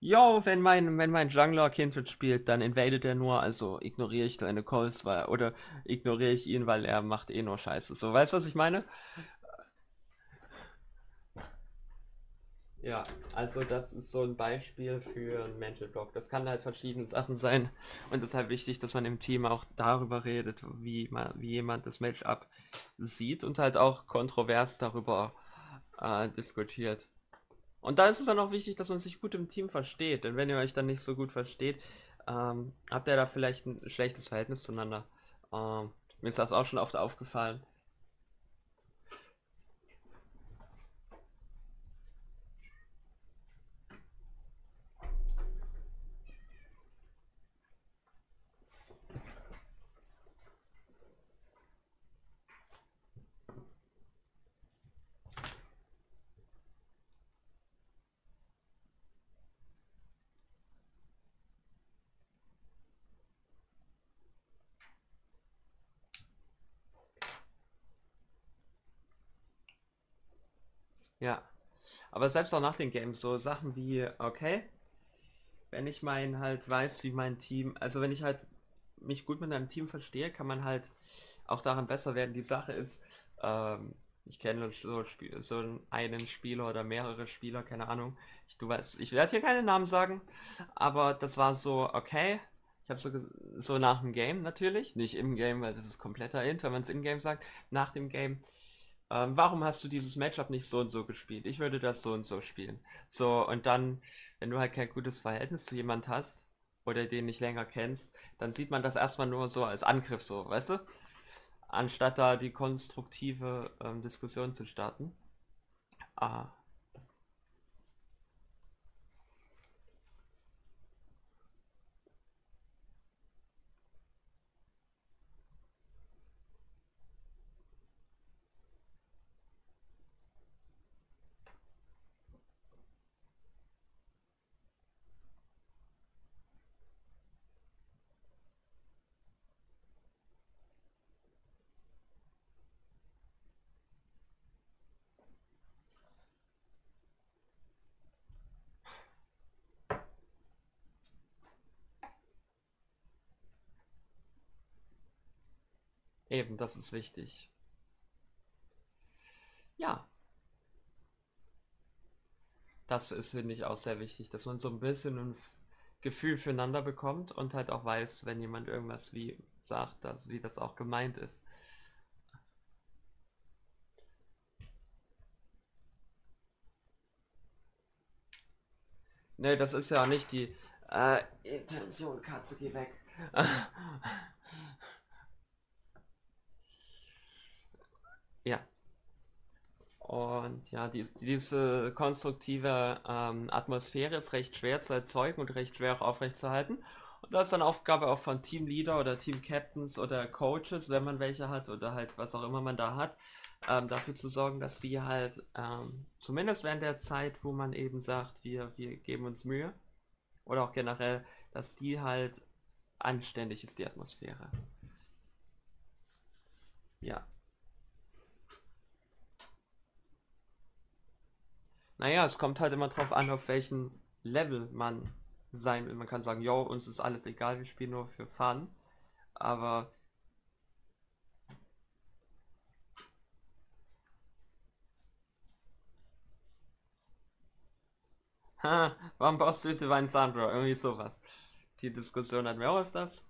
Jo, wenn mein, wenn mein Jungler Kindred spielt, dann invadet er nur, also ignoriere ich deine Calls, weil, oder ignoriere ich ihn, weil er macht eh nur Scheiße. So, weißt du, was ich meine? Ja, also das ist so ein Beispiel für einen Mental Block. Das kann halt verschiedene Sachen sein und halt wichtig, dass man im Team auch darüber redet, wie man, wie jemand das Matchup sieht und halt auch kontrovers darüber äh, diskutiert. Und da ist es dann auch wichtig, dass man sich gut im Team versteht, denn wenn ihr euch dann nicht so gut versteht, ähm, habt ihr da vielleicht ein schlechtes Verhältnis zueinander. Ähm, mir ist das auch schon oft aufgefallen. Ja. Aber selbst auch nach den Games, so Sachen wie, okay, wenn ich mein halt weiß, wie mein Team, also wenn ich halt mich gut mit einem Team verstehe, kann man halt auch daran besser werden. Die Sache ist, ähm, ich kenne so, so einen Spieler oder mehrere Spieler, keine Ahnung. Ich, du weißt, ich werde hier keine Namen sagen, aber das war so, okay. Ich habe so, so nach dem Game natürlich, nicht im Game, weil das ist kompletter Int, wenn man es im Game sagt, nach dem Game ähm, warum hast du dieses Matchup nicht so und so gespielt? Ich würde das so und so spielen. So, und dann, wenn du halt kein gutes Verhältnis zu jemand hast oder den nicht länger kennst, dann sieht man das erstmal nur so als Angriff, so, weißt du? Anstatt da die konstruktive ähm, Diskussion zu starten. Ah, eben, das ist wichtig. Ja, das ist, finde ich, auch sehr wichtig, dass man so ein bisschen ein Gefühl füreinander bekommt und halt auch weiß, wenn jemand irgendwas wie sagt, dass, wie das auch gemeint ist. Ne, das ist ja nicht die äh, Intention, Katze, geh weg. [LAUGHS] Ja. Und ja, die, diese konstruktive ähm, Atmosphäre ist recht schwer zu erzeugen und recht schwer auch aufrechtzuerhalten. Und das ist dann Aufgabe auch von Teamleader oder Team-Captains oder Coaches, wenn man welche hat oder halt was auch immer man da hat, ähm, dafür zu sorgen, dass die halt ähm, zumindest während der Zeit, wo man eben sagt, wir, wir geben uns Mühe oder auch generell, dass die halt anständig ist, die Atmosphäre. Ja. Naja, es kommt halt immer drauf an, auf welchem Level man sein will. Man kann sagen, jo, uns ist alles egal, wir spielen nur für Fun. Aber Ha, [LAUGHS] warum baust du Divine Sandra? Irgendwie sowas. Die Diskussion hatten wir auch öfters.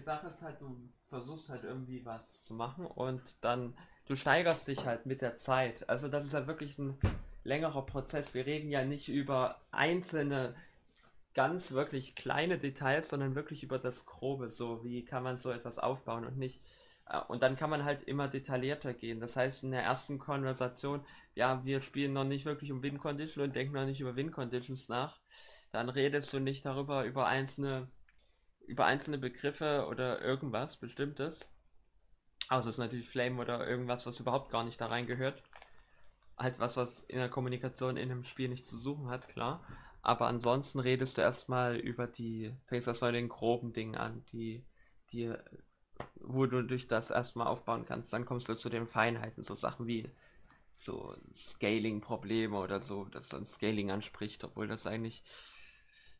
Die Sache ist halt, du versuchst halt irgendwie was zu machen und dann, du steigerst dich halt mit der Zeit. Also das ist halt wirklich ein längerer Prozess. Wir reden ja nicht über einzelne, ganz wirklich kleine Details, sondern wirklich über das Grobe. So, wie kann man so etwas aufbauen und nicht. äh, Und dann kann man halt immer detaillierter gehen. Das heißt, in der ersten Konversation, ja, wir spielen noch nicht wirklich um Win Condition und denken noch nicht über Win Conditions nach. Dann redest du nicht darüber, über einzelne, über einzelne Begriffe oder irgendwas Bestimmtes. Außer es ist natürlich Flame oder irgendwas, was überhaupt gar nicht da reingehört halt was, was in der Kommunikation in einem Spiel nicht zu suchen hat, klar. Aber ansonsten redest du erstmal über die, fängst erstmal den groben Dingen an, die, die, wo du durch das erstmal aufbauen kannst. Dann kommst du zu den Feinheiten, so Sachen wie so Scaling-Probleme oder so, dass dann Scaling anspricht, obwohl das eigentlich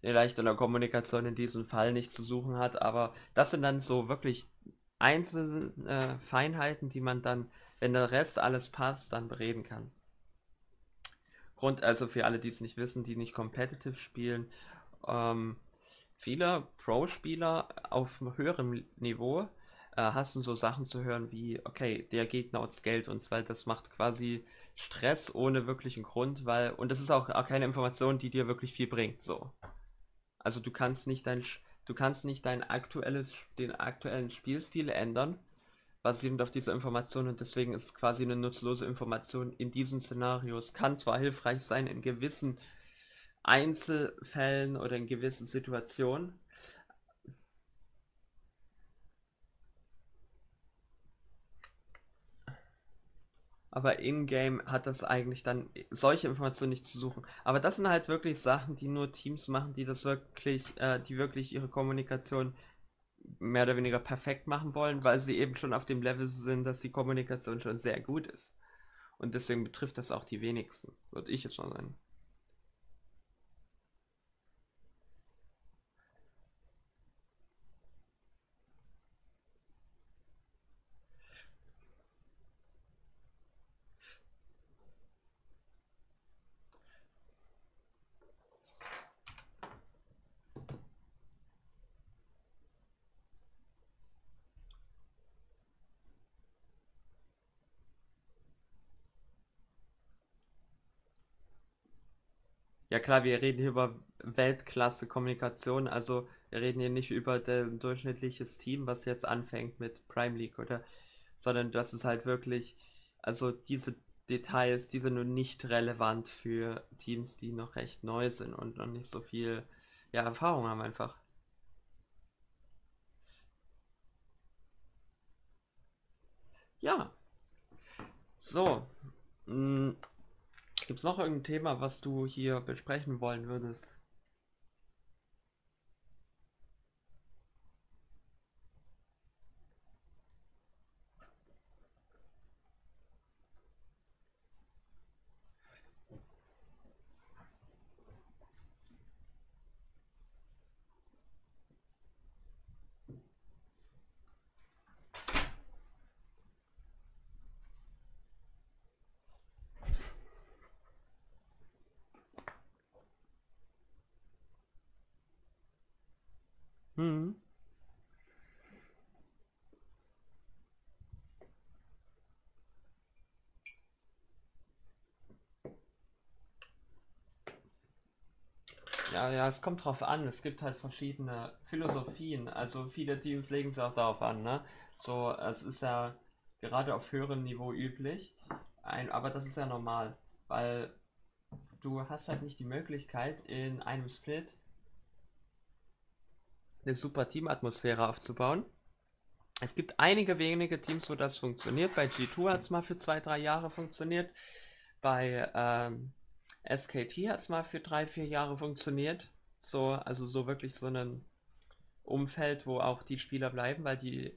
vielleicht in der Kommunikation in diesem Fall nicht zu suchen hat. Aber das sind dann so wirklich einzelne äh, Feinheiten, die man dann, wenn der Rest alles passt, dann bereden kann. Grund, also für alle, die es nicht wissen, die nicht competitive spielen, ähm, viele Pro-Spieler auf höherem Niveau äh, hast du so Sachen zu hören wie, okay, der Gegner outscaled uns, weil das macht quasi Stress ohne wirklichen Grund, weil, und das ist auch, auch keine Information, die dir wirklich viel bringt, so. Also du kannst nicht dein, du kannst nicht dein aktuelles, den aktuellen Spielstil ändern, basierend auf dieser Information und deswegen ist quasi eine nutzlose Information in diesem Szenario. Es kann zwar hilfreich sein in gewissen Einzelfällen oder in gewissen Situationen, aber in-game hat das eigentlich dann solche Informationen nicht zu suchen. Aber das sind halt wirklich Sachen, die nur Teams machen, die das wirklich, äh, die wirklich ihre Kommunikation mehr oder weniger perfekt machen wollen, weil sie eben schon auf dem Level sind, dass die Kommunikation schon sehr gut ist. Und deswegen betrifft das auch die wenigsten, würde ich jetzt schon sagen. Ja klar, wir reden hier über Weltklasse-Kommunikation, also wir reden hier nicht über ein durchschnittliches Team, was jetzt anfängt mit Prime League oder, sondern das ist halt wirklich, also diese Details, die sind nur nicht relevant für Teams, die noch recht neu sind und noch nicht so viel, ja, Erfahrung haben einfach. Ja, so. Mh, Gibt es noch irgendein Thema, was du hier besprechen wollen würdest? Ja, es kommt drauf an. Es gibt halt verschiedene Philosophien. Also viele Teams legen es auch darauf an, ne? So, es ist ja gerade auf höherem Niveau üblich. Ein, aber das ist ja normal, weil du hast halt nicht die Möglichkeit, in einem Split eine super Teamatmosphäre aufzubauen. Es gibt einige wenige Teams, wo das funktioniert. Bei G2 hat es mal für zwei, drei Jahre funktioniert. Bei ähm, SKT hat es mal für drei, vier Jahre funktioniert. So, also so wirklich so ein Umfeld, wo auch die Spieler bleiben, weil die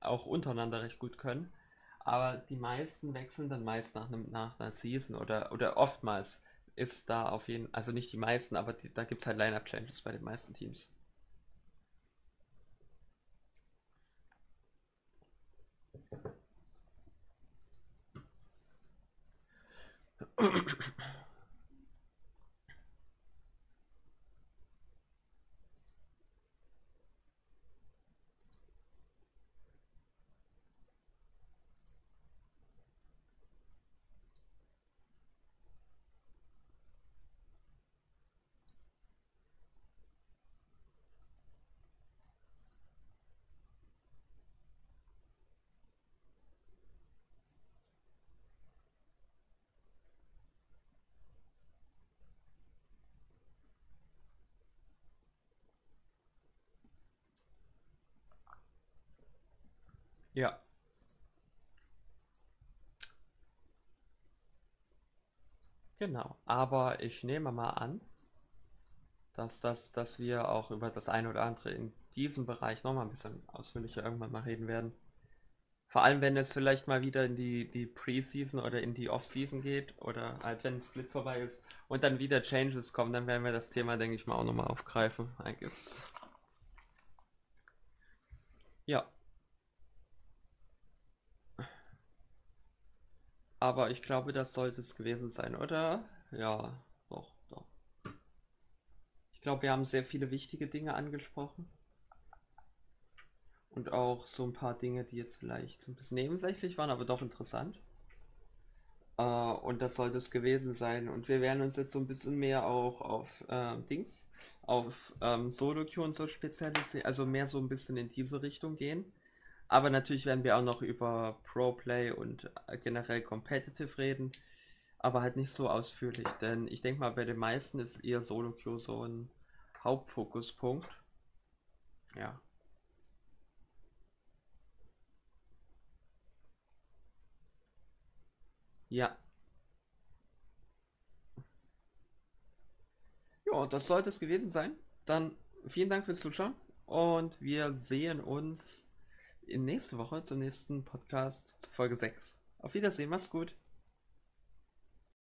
auch untereinander recht gut können. Aber die meisten wechseln dann meist nach, einem, nach einer Season oder, oder oftmals ist da auf jeden also nicht die meisten, aber die, da gibt es halt Line-Up-Changes bei den meisten Teams. Ja. Genau. Aber ich nehme mal an, dass, das, dass wir auch über das eine oder andere in diesem Bereich nochmal ein bisschen ausführlicher irgendwann mal reden werden. Vor allem, wenn es vielleicht mal wieder in die, die Preseason oder in die Offseason geht oder halt wenn Split vorbei ist und dann wieder Changes kommen, dann werden wir das Thema, denke ich mal, auch nochmal aufgreifen. I guess. Ja. Aber ich glaube, das sollte es gewesen sein, oder? Ja, doch, doch. Ich glaube, wir haben sehr viele wichtige Dinge angesprochen. Und auch so ein paar Dinge, die jetzt vielleicht ein bisschen nebensächlich waren, aber doch interessant. Äh, und das sollte es gewesen sein. Und wir werden uns jetzt so ein bisschen mehr auch auf äh, Dings, auf ähm, Solo-Queue und so spezialisieren, also mehr so ein bisschen in diese Richtung gehen. Aber natürlich werden wir auch noch über Pro-Play und äh, generell Competitive reden. Aber halt nicht so ausführlich, denn ich denke mal, bei den meisten ist eher Solo-Queue so ein Hauptfokuspunkt. Ja. Ja. Ja, das sollte es gewesen sein. Dann vielen Dank fürs Zuschauen und wir sehen uns in nächste Woche zur nächsten Podcast Folge 6. Auf Wiedersehen, mach's gut.